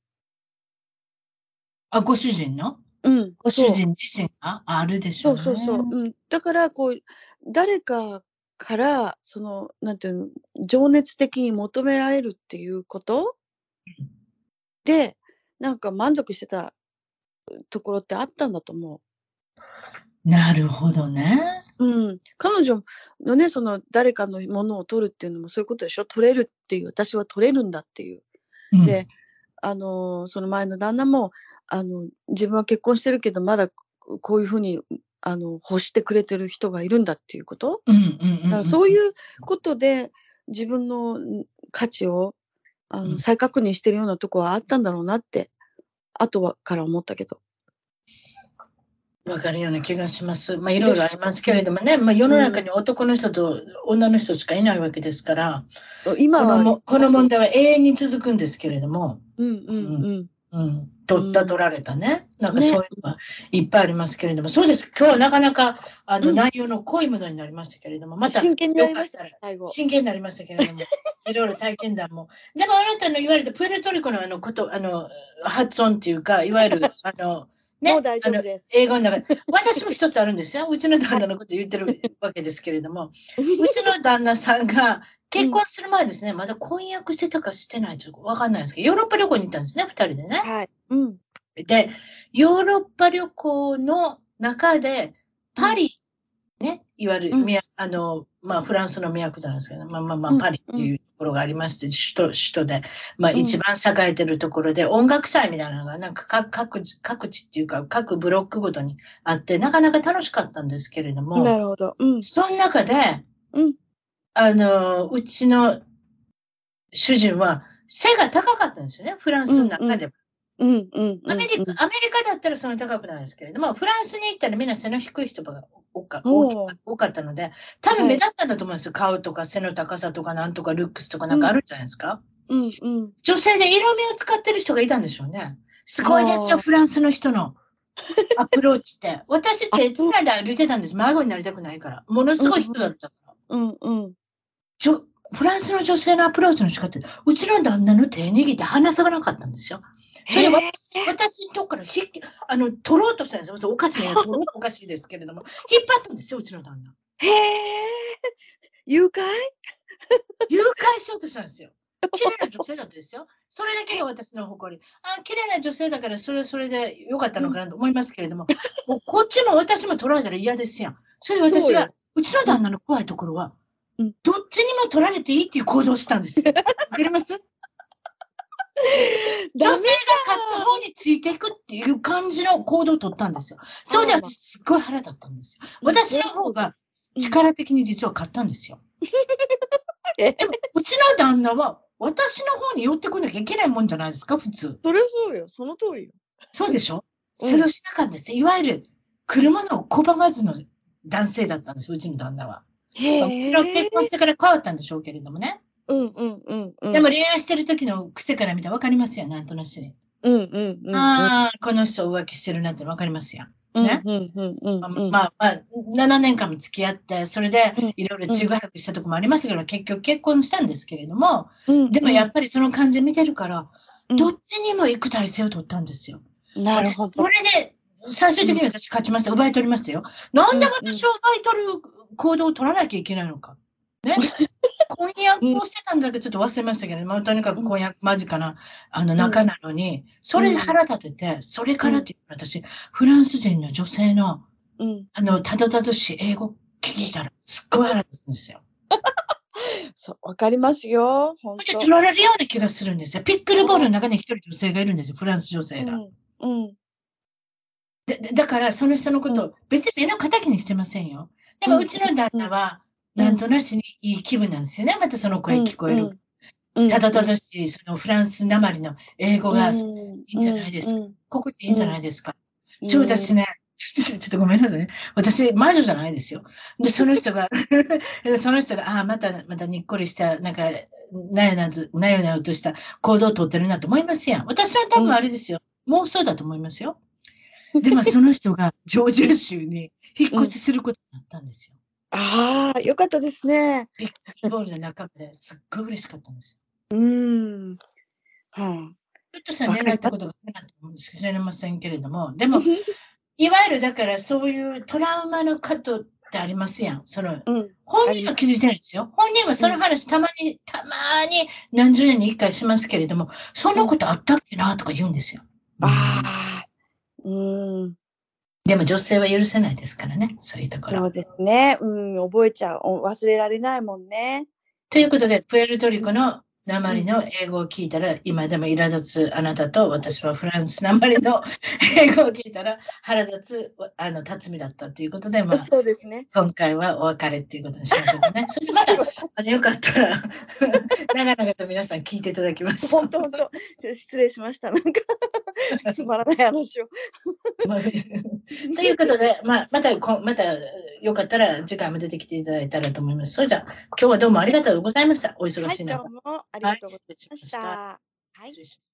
Speaker 1: あ、ご主人の？
Speaker 2: うん。
Speaker 1: ご主
Speaker 2: そう
Speaker 1: 人自身が？あるでしょね。
Speaker 2: そううそうそう。うん。だから、こう、誰かから、その、なんていうの、情熱的に求められるっていうこと？で、なんか満足してたところってあったんだと思
Speaker 1: なるほどね。
Speaker 2: う。うん。彼女のね、その、誰かのものを取るっていうのもそういうことでしょ？取れるっていう、私は取れるんだっていう。
Speaker 1: うん
Speaker 2: で、あのーその前の旦那も、あの、自分は結婚してるけど、まだこういうふうに、あの、欲してくれてる人がいるんだっていうこと？そういうことで自分のん価値をあ
Speaker 1: うん
Speaker 2: の再確認してるようなとこはあったんだろうなって後はから思ったけど。
Speaker 1: わかるような気がします。まあ、いろいろありますけれどもね、まあ、世の中に男の人と女の人しかいないわけですから、
Speaker 2: 今は
Speaker 1: このもこの問題は永遠に続くんですけれども、
Speaker 2: うんうんうん
Speaker 1: うん、取った、取られたね、なんか
Speaker 2: ね
Speaker 1: そういうのはいっぱいありますけれども、そうです、今日はなかなかあの
Speaker 2: うん。
Speaker 1: 内容の濃いものになりましたけれども、また
Speaker 2: 真剣になりました。
Speaker 1: 真剣になりましたけれども、[laughs] いろいろ体験談も。でもあなたの言われたプエルトリコのあのこと、あの発音っていうか、いわゆるあの、ね、
Speaker 2: もう大丈夫です。
Speaker 1: 英語の中で、私も一つあるんですよ。うちの旦那のこと言ってるわけですけれども、[laughs] うちの旦那さんが結婚する前ですね、まだ婚約してたかしてないとわかんないですけど、ヨーロッパ旅行に行ったんですね、二人でね。
Speaker 2: はい。うん。
Speaker 1: で、ヨーロッパ旅行の中で、パリ、ね、いわゆる、
Speaker 2: うん
Speaker 1: あの、まあ、フランスの都なんですけど、まあまあまあ、
Speaker 2: うん
Speaker 1: パリっていうところがありまして、首都、首都で、まあ、
Speaker 2: うん
Speaker 1: 一番栄えてるところで、音楽祭みたいなのが、なんか各、各地、各地っていうか、各ブロックごとにあって、なかなか楽しかったんですけれども、
Speaker 2: なるほど。うん。
Speaker 1: その中で、
Speaker 2: うん
Speaker 1: あの、うちの主人は背が高かったんですよね、フランスの中でも。
Speaker 2: うんうん。
Speaker 1: アメリカ、
Speaker 2: うん
Speaker 1: アメリカだったらその高くないですけれども、フランスに行ったらみんな背の低い人が多か
Speaker 2: お
Speaker 1: 多かったので、多分目立ったんだと思うんですよ。顔とか背の高さとかなんとかルックスとかなんかあるじゃないですか。
Speaker 2: うんうん。
Speaker 1: 女性で色味を使ってる人がいたんでしょうね。すごいですよ、フランスの人の [laughs] アプローチって。私手つないで歩いてたんです。孫になりたくないから。ものすごい人だったから。
Speaker 2: うんうん。
Speaker 1: ちょフランスの女性のアプローチの仕方、うちの旦那の手握って離さなかったんですよ。それで私私のとこからひっあの取ろうとしたんですよ。おかしいね。おかしいですけれども、引っ張ったんですよ、うちの旦那。
Speaker 2: へえ。誘拐？[laughs]
Speaker 1: 誘拐しようとしたんですよ。[laughs] 綺麗な女性だったですよ。それだけが私の誇り。あ、綺麗な女性だから、それはそれでよかったのかなと思いますけれども、[laughs] もうこっちも私も取られたら嫌ですやん。それで私が
Speaker 2: そう
Speaker 1: ちの旦那の怖いところは、
Speaker 2: うん
Speaker 1: どっちにも取られていいっていう行動をしたんですよ。わかります？[laughs] 女性が勝った方についていくっていう感じの行動を取ったんですよ。それで私すっごい腹立ったんですよ。私の方が力的に実は勝ったんですよ。
Speaker 2: え [laughs]
Speaker 1: でもうちの旦那は私の方に寄ってこなきゃいけないもんじゃないですか、普通。
Speaker 2: それそうよ。その通りよ。
Speaker 1: そうでしょ？
Speaker 2: うん
Speaker 1: それをしなかったんですよ。いわゆる車の拒まずの男性だったんです、うちの旦那は。
Speaker 2: へ
Speaker 1: 結婚してから変わったんでしょうけれどもね。
Speaker 2: うんうんうんうん。
Speaker 1: でも恋愛してる時の癖から見たら分かりますよ、なんとなしに。
Speaker 2: うんうんうん。
Speaker 1: ああ、この人浮気してるなって分かりますよ。
Speaker 2: うん
Speaker 1: ね
Speaker 2: うんうんうん
Speaker 1: まあ
Speaker 2: うん。
Speaker 1: まあ、まあ、7年間も付き合って、それで
Speaker 2: うん
Speaker 1: いろいろ中学したとこもありますけど、結局結婚したんですけれども、
Speaker 2: うん
Speaker 1: でもやっぱりその感じ見てるから、
Speaker 2: うん
Speaker 1: どっちにも行く体制を取ったんですよ。
Speaker 2: なるほど
Speaker 1: 私そ。れで、最終的に私勝ちました。奪い取りましたよ。なんで私を奪い取る行動を取らなきゃいけないのか。ね。婚約をしてたんだけど、ちょっと忘れましたけど、まあ、とにかく婚約間近な、あの、仲なのに、それで腹立てて、それからっていう私、フランス人の女性の、
Speaker 2: うん。
Speaker 1: あの、たどたどしい英語聞いたら、すっごい腹立つんですよ。[laughs]
Speaker 2: そう、わかりますよ。本当。
Speaker 1: 取られるような気がするんですよ。ピックルボールの中に一人女性がいるんですよ、フランス女性が。
Speaker 2: うん。うん。
Speaker 1: ででだから、その人のことを別に目の敵にしてませんよ。でも、
Speaker 2: う
Speaker 1: ちの旦那は、
Speaker 2: うん
Speaker 1: なんとなしにいい気分なんですよね。またその声聞こえる。
Speaker 2: うん。
Speaker 1: ただただしい、そのフランスなまりの英語が
Speaker 2: い
Speaker 1: いいんじゃないですか。
Speaker 2: か。
Speaker 1: 心地いいんじゃないですか。
Speaker 2: うん
Speaker 1: そうだしね、[laughs] ちょっとごめんなさいね。私、魔女じゃないですよ。で、その人が、[laughs] その人が、ああ、また、またにっこりした、なんか、なよななよなよとした行動をとってるなと思いますやん。私は多分あれですよ。妄想だと思いますよ。でも、その人がジョージア州に引っ越しすることになったんですよ。
Speaker 2: ああ、よかったですね。
Speaker 1: ビッグボールの中ですっごい嬉しかったんですよ。
Speaker 2: うん。は
Speaker 1: ひょっとしたら狙ったことがあったかもしれませんけれども、でも、いわゆるだからそういうトラウマの方ってありますやん。その
Speaker 2: うん。
Speaker 1: 本人は気づいてないんですよ。本人はその話たまに、たまに何十年に一回しますけれども、そんなことあったっけなとか言うんですよ。
Speaker 2: ああ。うん。
Speaker 1: でも女性は許せないですからね、そういうところ。
Speaker 2: そうですね。うん。覚えちゃう。お忘れられないもんね。
Speaker 1: ということで、プエルトリコの鉛の英語を聞いたら、今でも苛立つあなたと、私はフランス鉛の [laughs] 英語を聞いたら、腹立つあの辰巳だったということで、まあ、
Speaker 2: そうですね。
Speaker 1: 今回はお別れっていうことにしましょうかね。[laughs] そしてまた、あのよかったら、[laughs] 長々と皆さん聞いていただきます。
Speaker 2: 本当本当。失礼しました。なんか [laughs] つまらない話を。
Speaker 1: まあ [laughs] ということで、まあ、またこ、またよかったら次回も出てきていただいたらと思います。それじゃあ、今日はどうもありがとうございました。お忙
Speaker 2: はい、
Speaker 1: しい中。
Speaker 2: どうもありがとうございまし
Speaker 1: た
Speaker 2: た。はい